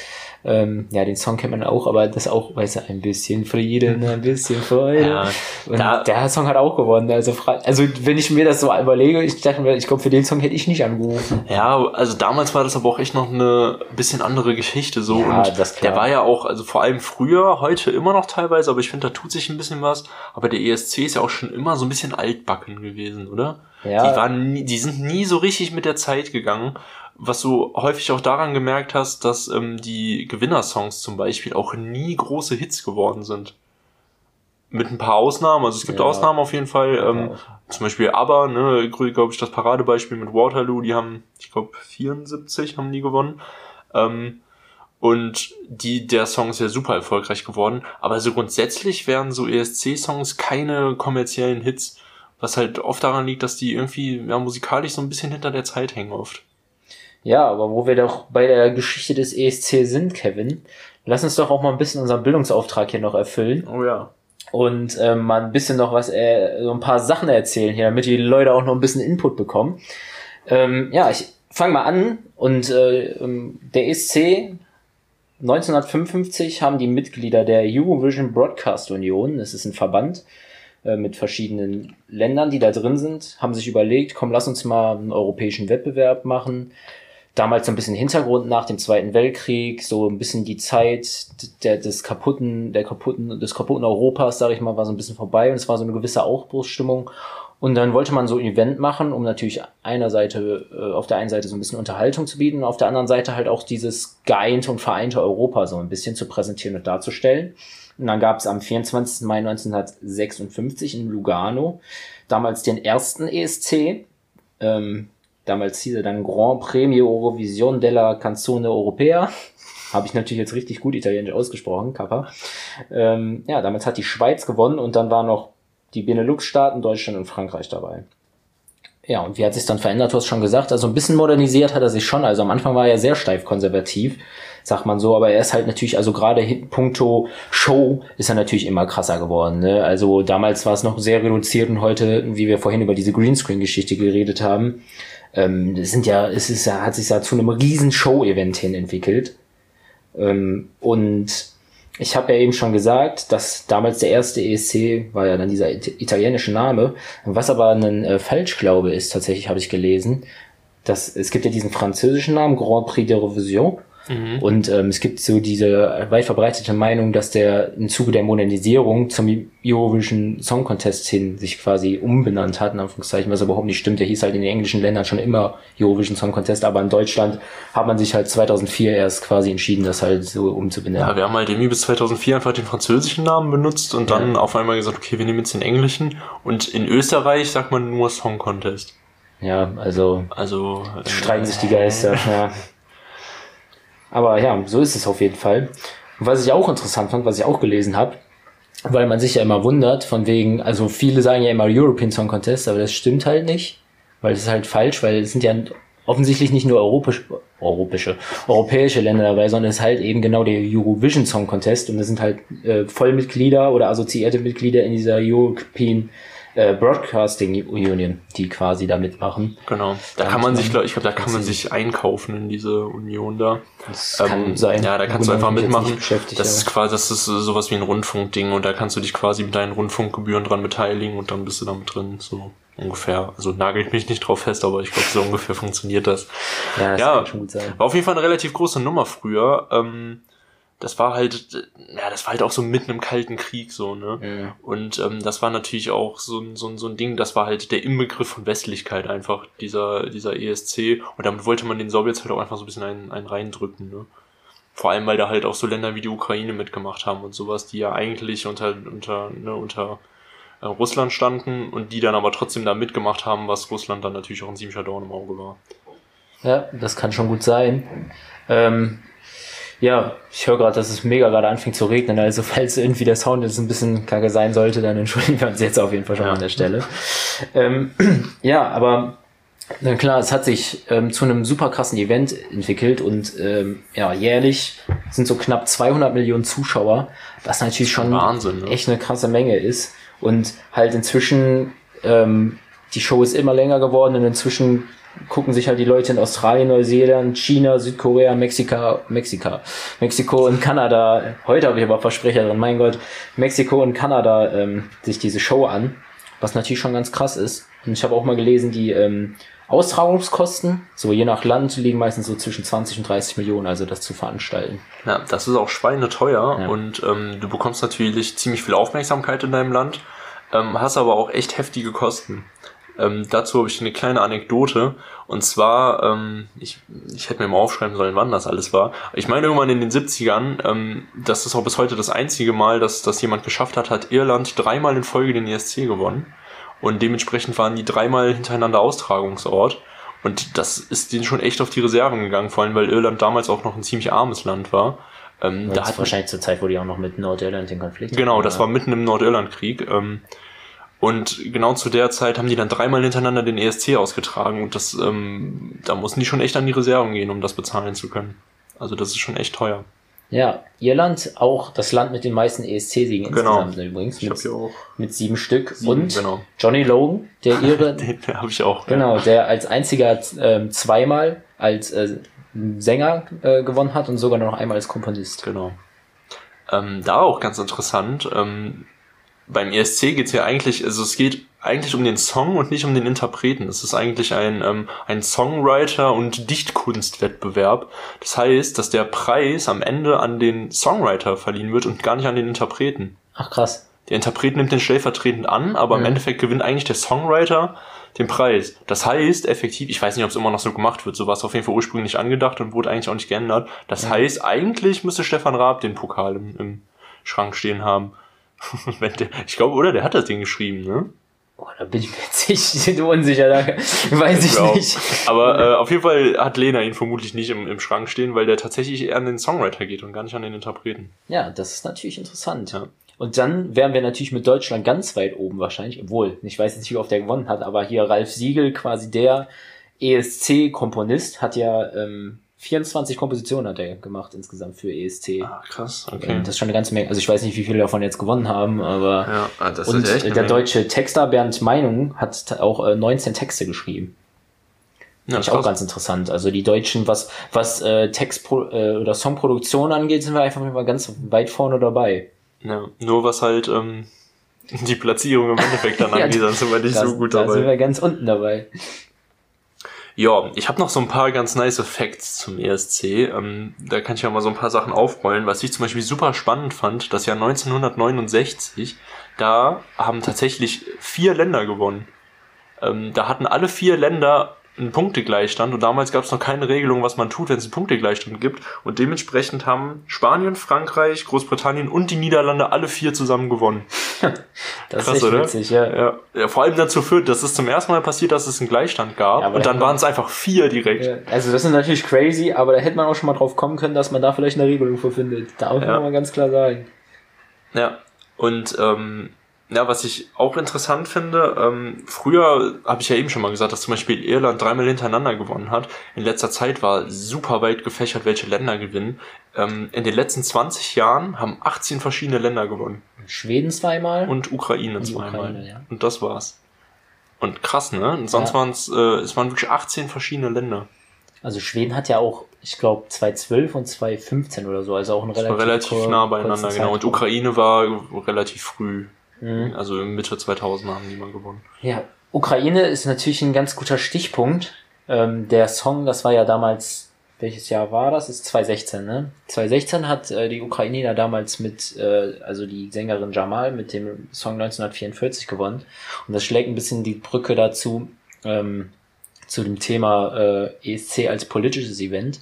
S1: Ähm, ja, den Song kennt man auch, aber das auch, weißt du, ein bisschen Frieden, ein bisschen Freude. Ja, und da, der Song hat auch gewonnen. Also, also wenn ich mir das so überlege, ich dachte mir, ich glaube, für den Song hätte ich nicht angerufen.
S2: Ja, also damals war das aber auch echt noch eine bisschen andere Geschichte so. Ja, und das klar. der war ja auch, also vor allem früher, heute immer noch teilweise, aber ich finde, da tut sich ein bisschen was. Aber der ESC ist ja auch schon immer so ein bisschen altbacken gewesen, oder? Ja. Die waren nie, die sind nie so richtig mit der Zeit gegangen was du häufig auch daran gemerkt hast, dass ähm, die Gewinnersongs zum Beispiel auch nie große Hits geworden sind. Mit ein paar Ausnahmen, also es gibt ja. Ausnahmen auf jeden Fall. Ähm, ja. Zum Beispiel ABBA, ne, glaube ich, das Paradebeispiel mit Waterloo, die haben, ich glaube, 74 haben die gewonnen. Ähm, und die, der Song ist ja super erfolgreich geworden. Aber so grundsätzlich wären so ESC-Songs keine kommerziellen Hits, was halt oft daran liegt, dass die irgendwie ja, musikalisch so ein bisschen hinter der Zeit hängen oft.
S1: Ja, aber wo wir doch bei der Geschichte des ESC sind, Kevin, lass uns doch auch mal ein bisschen unseren Bildungsauftrag hier noch erfüllen.
S2: Oh ja.
S1: Und ähm, mal ein bisschen noch was, äh, so ein paar Sachen erzählen hier, damit die Leute auch noch ein bisschen Input bekommen. Ähm, ja, ich fange mal an. Und äh, ähm, der ESC 1955 haben die Mitglieder der Eurovision Broadcast Union, das ist ein Verband, äh, mit verschiedenen Ländern, die da drin sind, haben sich überlegt, komm, lass uns mal einen europäischen Wettbewerb machen damals so ein bisschen Hintergrund nach dem Zweiten Weltkrieg, so ein bisschen die Zeit der, des kaputten, der kaputten, des kaputten Europas, sage ich mal, war so ein bisschen vorbei und es war so eine gewisse Aufbruchsstimmung. Und dann wollte man so ein Event machen, um natürlich einer Seite, äh, auf der einen Seite so ein bisschen Unterhaltung zu bieten auf der anderen Seite halt auch dieses geeinte und vereinte Europa so ein bisschen zu präsentieren und darzustellen. Und dann gab es am 24. Mai 1956 in Lugano damals den ersten ESC. Ähm, damals hieß er dann Grand Premio Eurovision della Canzone Europea. Habe ich natürlich jetzt richtig gut italienisch ausgesprochen, Kappa. Ähm, ja, damals hat die Schweiz gewonnen und dann war noch die Benelux-Staaten, Deutschland und Frankreich dabei. Ja, und wie hat sich dann verändert? Du hast schon gesagt, also ein bisschen modernisiert hat er sich schon. Also am Anfang war er sehr steif konservativ, sagt man so, aber er ist halt natürlich, also gerade puncto Show ist er natürlich immer krasser geworden. Ne? Also damals war es noch sehr reduziert und heute, wie wir vorhin über diese Greenscreen-Geschichte geredet haben, ähm, das sind ja, es ist ja, hat sich ja zu einem riesen Show-Event hin entwickelt. Ähm, und ich habe ja eben schon gesagt, dass damals der erste ESC war ja dann dieser italienische Name, was aber ein äh, Falschglaube ist, tatsächlich habe ich gelesen. Dass, es gibt ja diesen französischen Namen, Grand Prix de Revision, Mhm. Und ähm, es gibt so diese weit verbreitete Meinung, dass der im Zuge der Modernisierung zum Eurovision Song Contest hin sich quasi umbenannt hat, in Anführungszeichen, was überhaupt nicht stimmt. Der hieß halt in den englischen Ländern schon immer Eurovision Song Contest, aber in Deutschland hat man sich halt 2004 erst quasi entschieden, das halt so umzubenennen.
S2: Ja, wir haben halt irgendwie bis 2004 einfach den französischen Namen benutzt und dann ja. auf einmal gesagt, okay, wir nehmen jetzt den englischen und in Österreich sagt man nur Song Contest.
S1: Ja, also, also streiten äh, sich die Geister. ja. Aber ja, so ist es auf jeden Fall. Was ich auch interessant fand, was ich auch gelesen habe, weil man sich ja immer wundert, von wegen, also viele sagen ja immer European Song Contest, aber das stimmt halt nicht, weil das ist halt falsch, weil es sind ja offensichtlich nicht nur europäische, europäische, europäische Länder dabei, sondern es ist halt eben genau der Eurovision Song Contest und das sind halt äh, Vollmitglieder oder assoziierte Mitglieder in dieser European äh, Broadcasting Union, die quasi da mitmachen.
S2: Genau. Da kann man sich, glaub, ich glaube, da kann man sich einkaufen in diese Union da.
S1: Das ähm, kann sein.
S2: Ja, da kannst du einfach mitmachen. Das ist quasi, das ist sowas wie ein Rundfunkding und da kannst du dich quasi mit deinen Rundfunkgebühren dran beteiligen und dann bist du damit drin. So ungefähr. Also nagel ich mich nicht drauf fest, aber ich glaube, so ungefähr funktioniert das. Ja, das ja, kann schon gut sein. War auf jeden Fall eine relativ große Nummer früher. Ähm, das war halt, ja, das war halt auch so mitten im Kalten Krieg so, ne? Ja. Und ähm, das war natürlich auch so, ein so, ein so ein Ding, das war halt der Inbegriff von Westlichkeit einfach, dieser, dieser ESC. Und damit wollte man den Sowjets halt auch einfach so ein bisschen einen, einen reindrücken, ne? Vor allem, weil da halt auch so Länder wie die Ukraine mitgemacht haben und sowas, die ja eigentlich unter, unter, ne, unter äh, Russland standen und die dann aber trotzdem da mitgemacht haben, was Russland dann natürlich auch ein ziemlicher Dorn im Auge war.
S1: Ja, das kann schon gut sein. Ähm, ja, ich höre gerade, dass es mega gerade anfängt zu regnen. Also falls irgendwie der Sound jetzt ein bisschen kacke sein sollte, dann entschuldigen wir uns jetzt auf jeden Fall schon ja. an der Stelle. Ähm, ja, aber na klar, es hat sich ähm, zu einem super krassen Event entwickelt und ähm, ja, jährlich sind so knapp 200 Millionen Zuschauer, was natürlich schon Wahnsinn, ne? echt eine krasse Menge ist. Und halt inzwischen, ähm, die Show ist immer länger geworden und inzwischen gucken sich halt die Leute in Australien, Neuseeland, China, Südkorea, Mexika, Mexika, Mexiko und Kanada. Heute habe ich aber Versprecher drin, mein Gott, Mexiko und Kanada ähm, sich diese Show an, was natürlich schon ganz krass ist. Und ich habe auch mal gelesen, die ähm, Austragungskosten, so je nach Land, liegen meistens so zwischen 20 und 30 Millionen, also das zu veranstalten.
S2: Ja, das ist auch schweineteuer ja. und ähm, du bekommst natürlich ziemlich viel Aufmerksamkeit in deinem Land, ähm, hast aber auch echt heftige Kosten. Ähm, dazu habe ich eine kleine Anekdote. Und zwar, ähm, ich, ich hätte mir mal aufschreiben sollen, wann das alles war. Ich meine irgendwann in den 70ern, ähm, das ist auch bis heute das einzige Mal, dass das jemand geschafft hat, hat Irland dreimal in Folge den ESC gewonnen. Und dementsprechend waren die dreimal hintereinander Austragungsort. Und das ist denen schon echt auf die Reserven gegangen, vor allem weil Irland damals auch noch ein ziemlich armes Land war.
S1: Ähm, da hat wahrscheinlich zur Zeit, wo die auch noch mit Nordirland in Konflikt
S2: Genau, das war mitten im Nordirlandkrieg. Ähm, und genau zu der Zeit haben die dann dreimal hintereinander den ESC ausgetragen und das, ähm, da mussten die schon echt an die Reserven gehen, um das bezahlen zu können. Also das ist schon echt teuer.
S1: Ja, Irland auch das Land mit den meisten ESC-Siegen
S2: genau.
S1: insgesamt übrigens.
S2: Ich mit,
S1: mit sieben Stück. Sieben, und genau. Johnny Logan, der Ire.
S2: den habe ich auch.
S1: Genau, ja. der als einziger äh, zweimal als äh, Sänger äh, gewonnen hat und sogar noch einmal als Komponist.
S2: Genau. Ähm, da auch ganz interessant. Ähm, beim ESC geht es ja eigentlich, also es geht eigentlich um den Song und nicht um den Interpreten. Es ist eigentlich ein, ähm, ein Songwriter- und Dichtkunstwettbewerb. Das heißt, dass der Preis am Ende an den Songwriter verliehen wird und gar nicht an den Interpreten.
S1: Ach krass.
S2: Der Interpret nimmt den stellvertretend an, aber im
S1: Mhm.
S2: Endeffekt gewinnt eigentlich der Songwriter den Preis. Das heißt, effektiv, ich weiß nicht, ob es immer noch so gemacht wird, so war es auf jeden Fall ursprünglich angedacht und wurde eigentlich auch nicht geändert. Das
S1: Mhm.
S2: heißt, eigentlich müsste Stefan Raab den Pokal im, im Schrank stehen haben. Ich glaube, oder? Der hat das Ding geschrieben, ne?
S1: Boah, da bin ich mir jetzt unsicher, da weiß ich
S2: auch.
S1: nicht.
S2: Aber äh, auf jeden Fall hat Lena ihn vermutlich nicht im, im Schrank stehen, weil der tatsächlich eher an den Songwriter geht und gar nicht an den Interpreten.
S1: Ja, das ist natürlich interessant.
S2: Ja.
S1: Und dann wären wir natürlich mit Deutschland ganz weit oben wahrscheinlich, obwohl, ich weiß jetzt nicht, wie oft der gewonnen hat, aber hier Ralf Siegel, quasi der ESC-Komponist, hat ja ähm, 24 Kompositionen hat er gemacht insgesamt für ESC.
S2: Ah, krass,
S1: Ähm, Das ist schon eine ganze Menge. Also ich weiß nicht, wie viele davon jetzt gewonnen haben, aber
S2: Ja, ah, das
S1: und
S2: ist echt
S1: äh, der
S2: Menge.
S1: deutsche Texter Bernd Meinung hat auch äh, 19 Texte geschrieben.
S2: ja,
S1: ich auch ganz interessant. Also die Deutschen, was, was äh, Text äh, oder Songproduktion angeht, sind wir einfach mal ganz weit vorne dabei.
S2: Ja, nur was halt ähm, die Platzierung im Endeffekt dann angeht, dann sind wir nicht
S1: Das-
S2: so gut
S1: da sind
S2: dabei.
S1: wir ganz unten dabei.
S2: Ja, ich habe noch so ein paar ganz nice Facts zum ESC. Ähm, da kann ich ja mal so ein paar Sachen aufrollen. Was ich zum Beispiel super spannend fand, das Jahr 1969, da haben tatsächlich vier Länder gewonnen. Ähm, da hatten alle vier Länder einen Punktegleichstand und damals gab es noch keine Regelung, was man tut, wenn es einen Punktegleichstand gibt. Und dementsprechend haben Spanien, Frankreich, Großbritannien und die Niederlande alle vier zusammen gewonnen.
S1: Das
S2: Krass,
S1: ist echt
S2: oder?
S1: witzig, ja.
S2: Ja, ja, vor allem dazu führt, dass es zum ersten Mal passiert, dass es einen Gleichstand gab
S1: Ja,
S2: und
S1: da
S2: dann waren es einfach vier direkt.
S1: Ja, Also das ist natürlich crazy, aber da hätte man auch schon mal drauf kommen können, dass man da vielleicht eine Regelung für findet. Da muss
S2: Ja.
S1: man mal ganz klar sagen.
S2: Ja, und ähm, ja, was ich auch interessant finde, ähm, früher habe ich ja eben schon mal gesagt, dass zum Beispiel Irland dreimal hintereinander gewonnen hat. In letzter Zeit war super weit gefächert, welche Länder gewinnen. Ähm, in den letzten 20 Jahren haben 18 verschiedene Länder gewonnen.
S1: Schweden zweimal.
S2: Und Ukraine
S1: Und
S2: zweimal.
S1: Ukraine, ja.
S2: Und das war's. Und krass, ne? Und sonst
S1: Ja.
S2: waren es, äh, es waren wirklich 18 verschiedene Länder.
S1: Also Schweden hat ja auch, ich glaube, 2012 und 2015 oder so, also auch ein relativ,
S2: relativ nah beieinander, genau. Und. Ukraine war relativ früh.
S1: Mhm.
S2: Also Mitte 2000 haben die mal gewonnen.
S1: Ja, Ukraine ist natürlich ein ganz guter Stichpunkt. Ähm, der Song, das war ja damals, welches Jahr war das? Ist 2016, ne? 2016 hat äh, die Ukraine damals mit, äh, also die Sängerin Jamal mit dem Song 1944 gewonnen. Und das schlägt ein bisschen die Brücke dazu, ähm, zu dem Thema äh, ESC als politisches Event.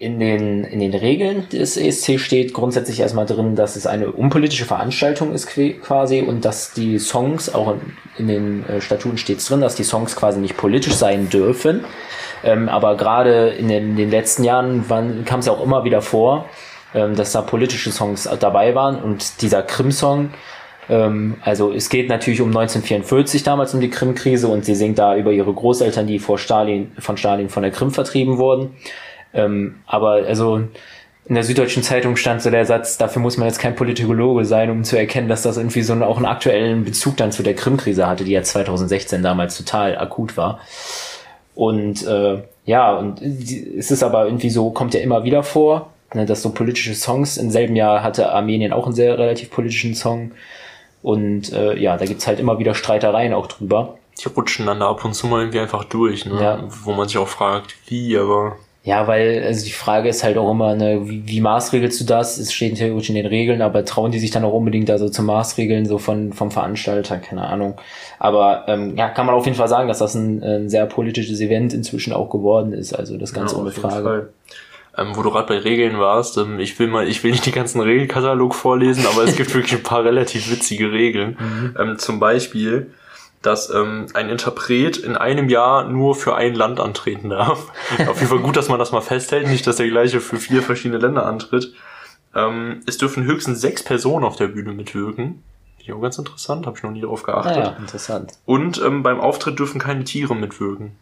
S1: In den, in den Regeln des ESC steht grundsätzlich erstmal drin, dass es eine unpolitische Veranstaltung ist quasi und dass die Songs, auch in, in den äh, Statuten steht drin, dass die Songs quasi nicht politisch sein dürfen. Ähm, aber gerade in den, in den letzten Jahren kam es ja auch immer wieder vor, ähm, dass da politische Songs dabei waren und dieser Krim-Song, ähm, also es geht natürlich um 1944 damals um die Krim-Krise und sie singt da über ihre Großeltern, die vor Stalin, von Stalin von der Krim vertrieben wurden. Ähm, aber also in der Süddeutschen Zeitung stand so der Satz, dafür muss man jetzt kein Politikologe sein, um zu erkennen, dass das irgendwie so einen, auch einen aktuellen Bezug dann zu der Krim-Krise hatte, die ja 2016 damals total akut war. Und äh, ja, und es ist aber irgendwie so, kommt ja immer wieder vor, ne, dass so politische Songs, im selben Jahr hatte Armenien auch einen sehr relativ politischen Song. Und äh, ja, da gibt's halt immer wieder Streitereien auch drüber.
S2: Die rutschen dann da ab und zu mal irgendwie einfach durch, ne?
S1: Ja.
S2: Wo man sich auch fragt, wie, aber
S1: Ja, weil, also die Frage ist halt auch immer, ne, wie, wie maßregelst du das? Es steht theoretisch in den Regeln, aber trauen die sich dann auch unbedingt da so zu Maßregeln, so von, vom Veranstalter, keine Ahnung. Aber ähm, ja, kann man auf jeden Fall sagen, dass das ein, ein sehr politisches Event inzwischen auch geworden ist. Also das Ganze
S2: Ja,
S1: ohne Frage.
S2: Ähm, wo du gerade bei Regeln warst, ähm, ich will mal, ich will nicht die ganzen Regelkatalog vorlesen, aber es gibt wirklich ein paar relativ witzige Regeln.
S1: Mhm.
S2: Ähm, zum Beispiel, dass ähm, ein Interpret in einem Jahr nur für ein Land antreten darf. Auf jeden Fall gut, dass man das mal festhält, nicht, dass der gleiche für vier verschiedene Länder antritt. Ähm, es dürfen höchstens sechs Personen auf der Bühne mitwirken. Finde ich auch ganz interessant, habe ich noch nie darauf geachtet.
S1: Ah, ja, interessant.
S2: Und ähm, beim Auftritt dürfen keine Tiere mitwirken.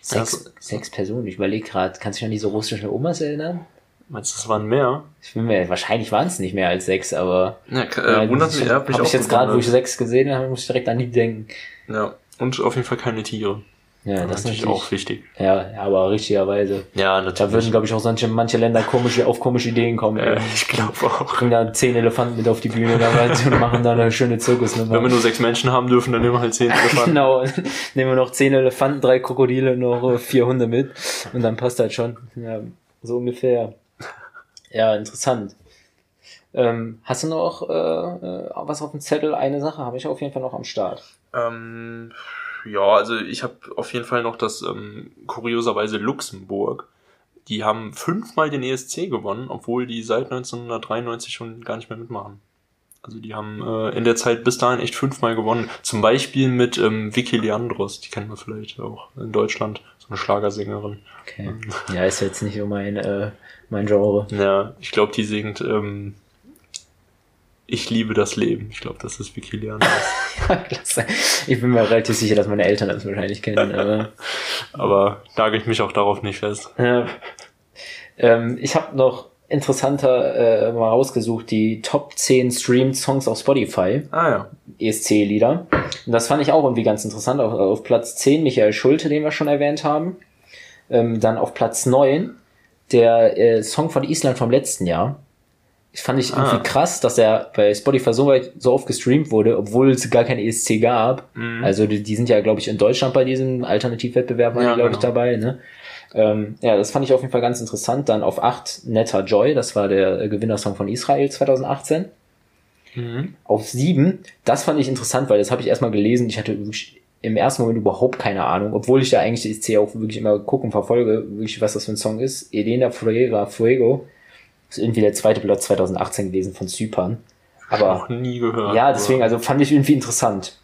S1: Sechs, sechs Personen, ich überlege gerade, kannst du dich an diese russischen Omas erinnern?
S2: Meinst du, das waren mehr?
S1: Ich bin mir, wahrscheinlich waren es nicht mehr als sechs, aber
S2: Ja, äh, wundert mich,
S1: habe
S2: mich
S1: ich
S2: auch
S1: jetzt gerade, wo ich sechs gesehen habe, muss ich direkt an die denken.
S2: Ja, und auf jeden Fall keine Tiere.
S1: Ja, das ist natürlich
S2: auch wichtig.
S1: Ja, ja, aber richtigerweise.
S2: Ja,
S1: Da
S2: natürlich.
S1: würden, glaube ich, auch manche, manche Länder komische, auf komische Ideen kommen.
S2: äh,
S1: ey.
S2: ich glaube auch.
S1: Bringen da zehn Elefanten mit auf die Bühne damals und machen da eine schöne
S2: Wenn
S1: Zirkusnummer.
S2: wir nur sechs Menschen haben dürfen, dann nehmen wir halt zehn Elefanten.
S1: Genau, nehmen wir noch zehn Elefanten, drei Krokodile, noch äh, vier Hunde mit und dann passt halt schon. Ja, so ungefähr. Ja, interessant. Ähm, hast du noch äh, äh, was auf dem Zettel? Eine Sache habe ich auf jeden Fall noch am Start.
S2: Ähm, ja, also ich habe auf jeden Fall noch das ähm, kurioserweise Luxemburg. Die haben fünfmal den ESC gewonnen, obwohl die seit 1993 schon gar nicht mehr mitmachen. Also die haben äh, in der Zeit bis dahin echt fünfmal gewonnen. Zum Beispiel mit ähm, Vicky Leandros, die kennen wir vielleicht auch in Deutschland, so eine Schlagersängerin.
S1: Okay. Ja, ist jetzt nicht so mein, äh, mein Genre.
S2: Ja, ich glaube, die singt ähm, Ich liebe das Leben. Ich glaube, das ist Vicky Leandros.
S1: klasse. Ich bin mir relativ sicher, dass meine Eltern das wahrscheinlich kennen. Aber,
S2: aber nagel ich mich auch darauf nicht fest.
S1: Ja. Ähm, ich habe noch interessanter äh, mal rausgesucht, die Top 10 Streamed Songs auf Spotify.
S2: Ah ja.
S1: ESC-Lieder. Und das fand ich auch irgendwie ganz interessant. Auf, auf Platz 10 Michael Schulte, den wir schon erwähnt haben. Ähm, dann auf Platz 9 der äh, Song von Island vom letzten Jahr. Ich fand ich irgendwie
S2: Ah.
S1: krass, dass er bei Spotify so weit so oft gestreamt wurde, obwohl es gar kein ESC gab.
S2: Mhm.
S1: Also die, die sind ja, glaube ich, in Deutschland bei diesem Alternativwettbewerb, waren
S2: Ja,
S1: die, glaube ich,
S2: genau.
S1: dabei. Ne? Ähm, ja, das fand ich auf jeden Fall ganz interessant. Dann auf 8 Netter Joy, das war der äh, Gewinnersong von Israel 2018.
S2: Mhm.
S1: Auf 7, das fand ich interessant, weil das habe ich erstmal gelesen. Ich hatte wirklich im ersten Moment überhaupt keine Ahnung, obwohl ich da eigentlich die ESC auch wirklich immer gucke und verfolge, wirklich, was das für ein Song ist. Elena Freira Fuego. ist irgendwie der zweite Platz 2018 gewesen von Zypern. Aber
S2: Noch nie gehört.
S1: ja, deswegen, also fand ich irgendwie interessant.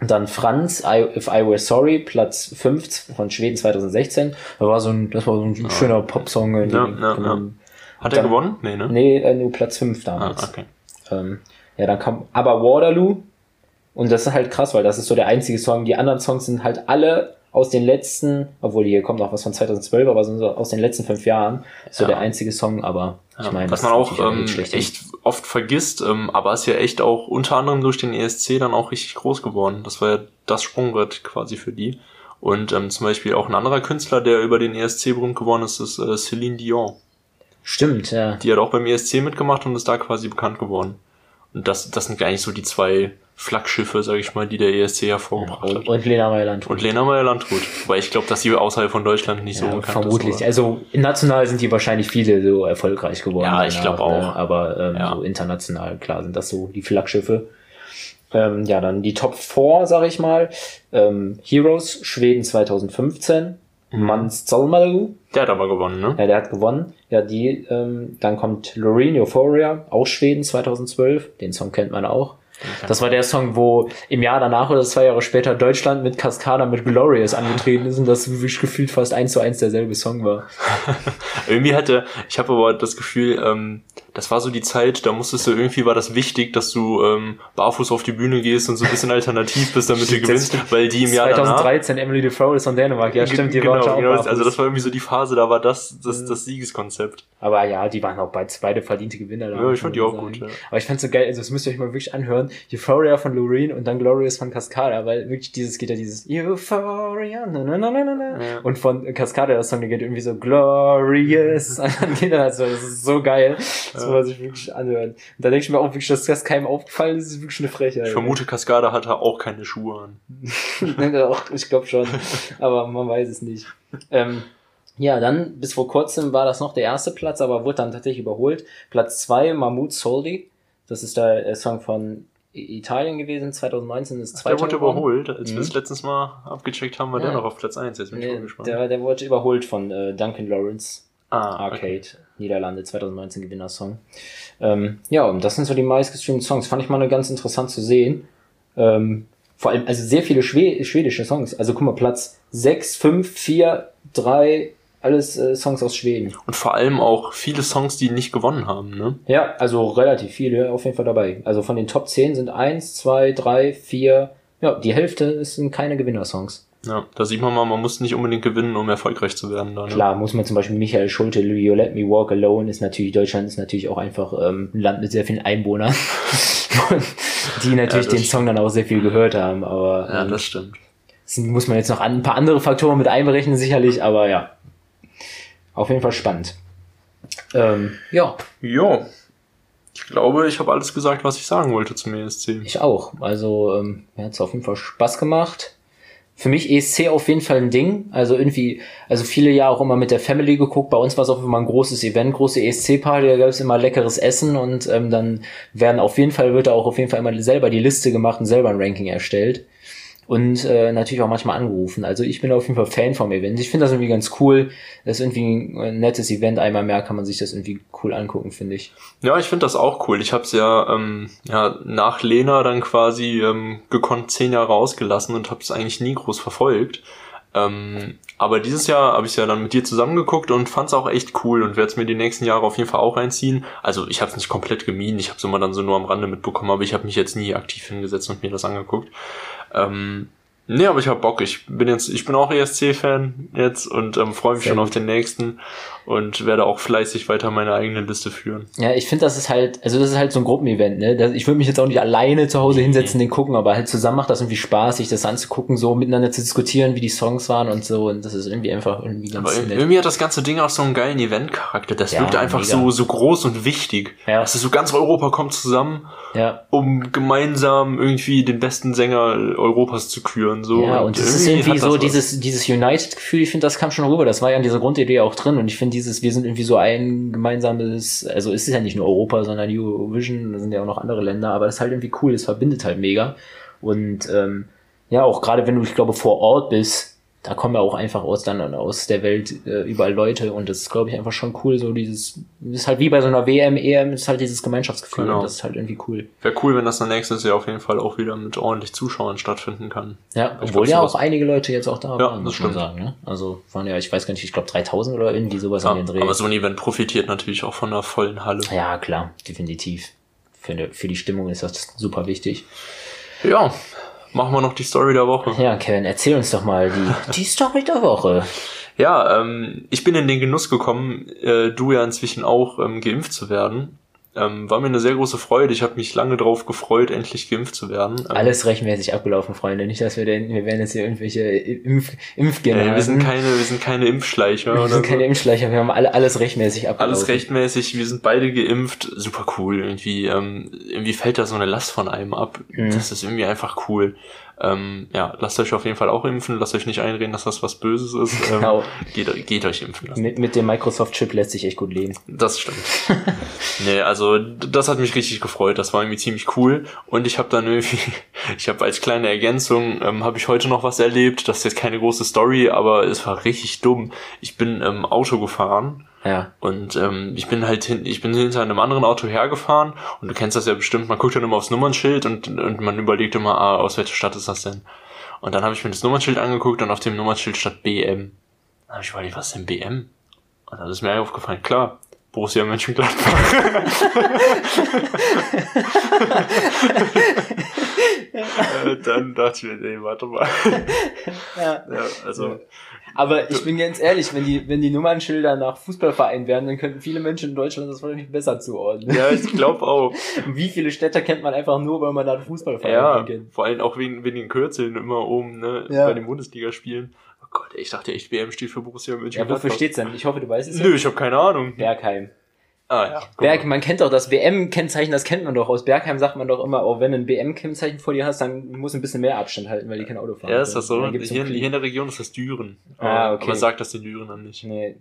S1: Und dann Franz, I, If I Were Sorry, Platz 5 von Schweden 2016. Das war so ein, das war so ein schöner Popsong. irgendwie.
S2: Ja, ja,
S1: Genau.
S2: ja. Hat er gewonnen? Nee, ne?
S1: Nee, äh, nur Platz 5
S2: Ah,
S1: damals.
S2: okay.
S1: Ähm, ja, dann kam aber Waterloo. Und das ist halt krass, weil das ist so der einzige Song. Die anderen Songs sind halt alle aus den letzten, obwohl hier kommt noch was von 2012, aber sind so aus den letzten fünf Jahren. So
S2: Ja.
S1: der einzige Song, aber ich
S2: Ja,
S1: meine,
S2: was man auch
S1: natürlich
S2: ähm, echt oft vergisst, ähm, aber ist ja echt auch unter anderem durch den ESC dann auch richtig groß geworden. Das war ja das Sprungbrett quasi für die. Und ähm, zum Beispiel auch ein anderer Künstler, der über den ESC berühmt geworden ist, ist äh, Celine Dion.
S1: Stimmt, ja.
S2: Die hat auch beim ESC mitgemacht und ist da quasi bekannt geworden. Und das, das sind eigentlich so die zwei Flaggschiffe, sag ich mal, die der ESC hervorgebracht
S1: Und,
S2: hat.
S1: und Lena Meyer-Landrut.
S2: Und Lena Meyer-Landrut. Weil ich glaube, dass sie außerhalb von Deutschland nicht so
S1: Ja,
S2: bekannt
S1: vermutlich.
S2: ist. aber-
S1: Also national sind die wahrscheinlich viele so erfolgreich geworden.
S2: Ja, ich
S1: danach,
S2: glaub auch.
S1: Ne? Aber ähm,
S2: Ja.
S1: so international, klar, sind das so die Flaggschiffe. Ähm, ja, dann die Top 4, sag ich mal. Ähm, Heroes, Schweden 2015.
S2: Mhm.
S1: Mans Zolmalu,
S2: Der hat aber gewonnen, ne?
S1: ja, der hat gewonnen. Ja, die, ähm, dann kommt Loreen Euphoria, auch Schweden 2012. Den Song kennt man auch. Das war der Song, wo im Jahr danach oder zwei Jahre später Deutschland mit Cascada mit Glorious angetreten ist und das wirklich gefühlt fast eins zu eins derselbe Song war.
S2: Irgendwie hatte, ich habe aber das Gefühl, ähm, das war so die Zeit, da musstest du irgendwie, war das wichtig, dass du ähm, barfuß auf die Bühne gehst und so ein bisschen alternativ bist, damit du gewinnst, weil die im Jahr danach...
S1: 2013 Emily Defoe ist von Dänemark. Ja, stimmt, die
S2: genau,
S1: war
S2: genau,
S1: auch barfuß.
S2: also das war irgendwie so die Phase, da war das das, das Siegeskonzept.
S1: Aber ja, die waren auch beide, beide verdiente Gewinner.
S2: Ja, ich fand die auch
S1: sagen.
S2: gut, ja.
S1: Aber ich fand's so geil, also das müsst ihr euch mal wirklich anhören. Euphoria von Loreen und dann Glorious von Cascada, weil wirklich dieses geht ja dieses Euphoria, na, na, na, na, na, na.
S2: Ja.
S1: Und von Cascada das Song, der geht irgendwie so Glorious. und dann geht er halt so, das ist so geil. Das muss man sich wirklich anhören. Und da denke ich mir auch wirklich, dass das keinem aufgefallen ist, ist wirklich eine Frechheit.
S2: Ich vermute, Cascada hatte auch keine Schuhe an.
S1: Auch, ich glaube schon, aber man weiß es nicht. Ähm, ja, dann bis vor kurzem war das noch der erste Platz, aber wurde dann tatsächlich überholt. Platz zwei Mahmoud Soldi. Das ist der Song von Italien gewesen, 2019 ist
S2: Der
S1: zweiter
S2: wurde
S1: geworden.
S2: überholt. Als wir
S1: Mhm.
S2: es letztens mal abgecheckt haben, war
S1: Ja.
S2: der noch auf Platz 1. Jetzt bin ich
S1: Nee,
S2: gespannt.
S1: der, der wurde überholt von äh, Duncan Lawrence,
S2: ah,
S1: Arcade,
S2: okay.
S1: Niederlande, 2019 Gewinnersong. Ähm, ja, und das sind so die meistgestreamten Songs. Fand ich mal ganz interessant zu sehen. Ähm, vor allem, also sehr viele Schwe schwedische Songs. Also guck mal, Platz 6, 5, 4, 3, alles äh, Songs aus Schweden.
S2: Und vor allem auch viele Songs, die nicht gewonnen haben, ne?
S1: Ja, also relativ viele auf jeden Fall dabei. Also von den Top 10 sind 1, 2, 3, 4, ja, die Hälfte sind keine Gewinnersongs.
S2: Ja, da sieht man mal, man muss nicht unbedingt gewinnen, um erfolgreich zu werden. Da, ne?
S1: Klar, muss man zum Beispiel Michael Schulte, You Let Me Walk Alone ist natürlich, Deutschland ist natürlich auch einfach ähm, ein Land mit sehr vielen Einwohnern, die natürlich
S2: das
S1: den Song dann auch sehr viel gehört haben, aber
S2: Ja,
S1: ähm,
S2: das stimmt.
S1: das muss man jetzt noch ein paar andere Faktoren mit einberechnen, sicherlich, aber ja. Auf jeden Fall spannend. Ähm, ja,
S2: Jo. Ich glaube, ich habe alles gesagt, was ich sagen wollte zum ESC.
S1: ich auch. Also, ähm, mir hat's auf jeden Fall Spaß gemacht. Für mich ESC auf jeden Fall ein Ding. Also irgendwie, also viele ja auch immer mit der Family geguckt. Bei uns war es auch immer ein großes Event, große ESC-Party, da gab es immer leckeres Essen und ähm, dann werden auf jeden Fall, wird da auch auf jeden Fall immer selber die Liste gemacht und selber ein Ranking erstellt und äh, natürlich auch manchmal angerufen. Also ich bin auf jeden Fall Fan vom Event. Ich finde das irgendwie ganz cool. Das ist irgendwie ein nettes Event. Einmal mehr kann man sich das irgendwie cool angucken, finde ich.
S2: Ja, ich finde das auch cool. Ich habe es ja, ähm, ja nach Lena dann quasi ähm, gekonnt zehn Jahre ausgelassen und habe es eigentlich nie groß verfolgt. Ähm, aber dieses Jahr habe ich ja dann mit dir zusammengeguckt und fand es auch echt cool und werde es mir die nächsten Jahre auf jeden Fall auch reinziehen. Also ich habe es nicht komplett gemieden, ich habe es immer dann so nur am Rande mitbekommen, aber ich habe mich jetzt nie aktiv hingesetzt und mir das angeguckt. Ähm, Nee, aber ich hab Bock. Ich bin jetzt, ich bin auch ESC-Fan jetzt und ähm, freue mich Sehr schon gut. auf den nächsten und werde auch fleißig weiter meine eigene Liste führen.
S1: Ja, ich finde, das ist halt, also das ist halt so ein Gruppenevent, ne? Ich würde mich jetzt auch nicht alleine zu Hause hinsetzen, den gucken, aber halt zusammen macht das irgendwie Spaß, sich das anzugucken, so miteinander zu diskutieren, wie die Songs waren und so. Und das ist irgendwie einfach irgendwie
S2: ganz aber nett. Irgendwie hat das ganze Ding auch so einen geilen Event-Charakter. Das ja, wirkt einfach mega. so, so groß und wichtig. Ja. Also so ganz Europa kommt zusammen,
S1: ja.
S2: um gemeinsam irgendwie den besten Sänger Europas zu küren. So.
S1: Ja, und, und es ist irgendwie so dieses, dieses United-Gefühl, ich finde, das kam schon rüber. Das war ja in dieser Grundidee auch drin und ich finde dieses, wir sind irgendwie so ein gemeinsames, also es ist ja nicht nur Europa, sondern Eurovision, da sind ja auch noch andere Länder, aber das ist halt irgendwie cool, es verbindet halt mega. Und ähm, ja, auch gerade wenn du, ich glaube, vor Ort bist, da kommen ja auch einfach aus dann aus der Welt äh, überall Leute und das ist, glaube ich, einfach schon cool, so dieses, ist halt wie bei so einer WM, EM, ist halt dieses Gemeinschaftsgefühl genau. und das ist halt irgendwie cool.
S2: Wäre cool, wenn das dann nächstes Jahr auf jeden Fall auch wieder mit ordentlich Zuschauern stattfinden kann.
S1: Ja, ich obwohl glaub, ja auch einige Leute jetzt auch da ja, waren, muss man sagen. Ne? Also waren ja, ich weiß gar nicht, ich glaube 3000 oder irgendwie sowas
S2: ja,
S1: an den
S2: Dreh. Aber so ein Event profitiert natürlich auch von einer vollen Halle.
S1: Ja, klar, definitiv. Für, für die Stimmung ist das super wichtig.
S2: Ja, machen wir noch die Story der Woche.
S1: Ja, Kevin, erzähl uns doch mal die, die Story der Woche.
S2: Ja, ähm, ich bin in den Genuss gekommen, äh, du ja inzwischen auch ähm, geimpft zu werden. Ähm, war mir eine sehr große Freude. Ich habe mich lange drauf gefreut, endlich geimpft zu werden. Ähm,
S1: Alles rechtmäßig abgelaufen, Freunde. Nicht, dass wir denn, wir werden jetzt hier irgendwelche Impf Impfgene.
S2: Äh, wir sind keine, wir sind keine Impfschleicher.
S1: Wir sind keine so. Impfschleicher. Wir haben alle alles rechtmäßig
S2: abgelaufen. Alles rechtmäßig. Wir sind beide geimpft. Super cool. Irgendwie, ähm, irgendwie fällt da so eine Last von einem ab. Mhm. Das ist irgendwie einfach cool. Ähm, ja, lasst euch auf jeden Fall auch impfen. Lasst euch nicht einreden, dass das was Böses ist. Ähm, genau. geht, geht euch impfen lassen.
S1: Mit, mit dem Microsoft-Chip lässt sich echt gut leben.
S2: Das stimmt. nee, also das hat mich richtig gefreut. Das war irgendwie ziemlich cool. Und ich habe dann irgendwie, ich habe als kleine Ergänzung, ähm, habe ich heute noch was erlebt. Das ist jetzt keine große Story, aber es war richtig dumm. Ich bin ähm, Auto gefahren
S1: ja.
S2: Und ähm, ich bin halt hin, ich bin hinter einem anderen Auto hergefahren und du kennst das ja bestimmt, man guckt dann immer aufs Nummernschild und, und man überlegt immer, ah, aus welcher Stadt ist das denn? Und dann habe ich mir das Nummernschild angeguckt und auf dem Nummernschild stand BM. Dann habe ich überlegt, was ist denn BM? Und dann ist mir aufgefallen, klar, Borussia Mönchengladbach. äh, dann dachte ich mir, nee, warte mal.
S1: ja. ja also aber ich bin ganz ehrlich, wenn die, wenn die Nummernschilder nach Fußballvereinen werden, dann könnten viele Menschen in Deutschland das wahrscheinlich besser zuordnen.
S2: Ja, ich glaube auch.
S1: Wie viele Städte kennt man einfach nur, weil man da einen Fußballverein
S2: ja, kennt? Vor allem auch wegen, wegen den Kürzeln immer oben, ne, ja. bei den Bundesligaspielen. Oh Gott, ich dachte echt, WM steht für Borussia Mönchengladbach.
S1: Ja, wofür steht's denn? Ich hoffe, du weißt es.
S2: Nö, ich habe keine Ahnung.
S1: Bergheim.
S2: Ah, ja.
S1: Berg, man kennt doch das WM-Kennzeichen, das kennt man doch. Aus Bergheim sagt man doch immer, auch wenn du ein WM-Kennzeichen vor dir hast, dann muss ein bisschen mehr Abstand halten, weil die kein Auto fahren.
S2: Ja, ist das so? Hier, hier, in der Region ist das Düren.
S1: Ah, okay.
S2: Aber sagt das den Düren dann nicht.
S1: Nee.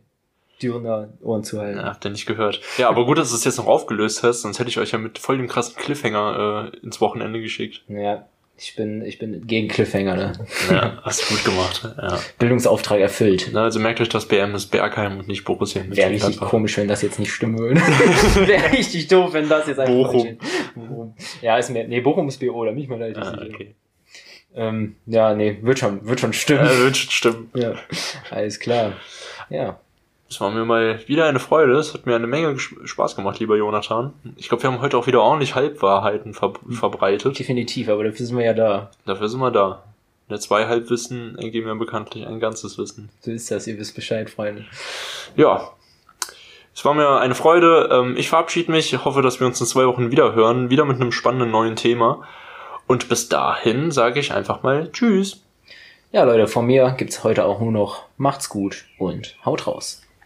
S1: Dürener Ohren zu halten.
S2: Ja, habt ihr nicht gehört. Ja, aber gut, dass du es jetzt noch aufgelöst hast, sonst hätte ich euch ja mit voll dem krassen Cliffhanger äh, ins Wochenende geschickt.
S1: Ja, ich bin, ich bin gegen Cliffhanger, ne?
S2: Ja, hast du gut gemacht. Ja.
S1: Bildungsauftrag erfüllt.
S2: Na, also merkt euch, dass BM ist Bergheim und nicht Borussia.
S1: Wäre richtig komisch, wenn das jetzt nicht stimmen würde. Wäre richtig doof, wenn das jetzt einfach
S2: Bochum.
S1: Bochum. Ja, ist mir, nee, Bochum ist BO, da bin ich mal relativ
S2: ah, okay.
S1: Ähm, ja, nee, wird schon, wird schon stimmen.
S2: Ja, wird schon stimmen.
S1: ja, alles klar. Ja.
S2: Es war mir mal wieder eine Freude. Es hat mir eine Menge Spaß gemacht, lieber Jonathan. Ich glaube, wir haben heute auch wieder ordentlich Halbwahrheiten ver verbreitet.
S1: Definitiv, aber dafür sind wir ja da.
S2: Dafür sind wir da. Eine zwei Halbwissen ergeben ja bekanntlich ein ganzes Wissen.
S1: So ist das, ihr wisst Bescheid, Freunde.
S2: Ja. Es war mir eine Freude. Ähm, ich verabschiede mich. Ich hoffe, dass wir uns in zwei Wochen wieder hören. Wieder mit einem spannenden neuen Thema. Und bis dahin sage ich einfach mal Tschüss.
S1: Ja, Leute, von mir gibt's heute auch nur noch Macht's gut und haut raus.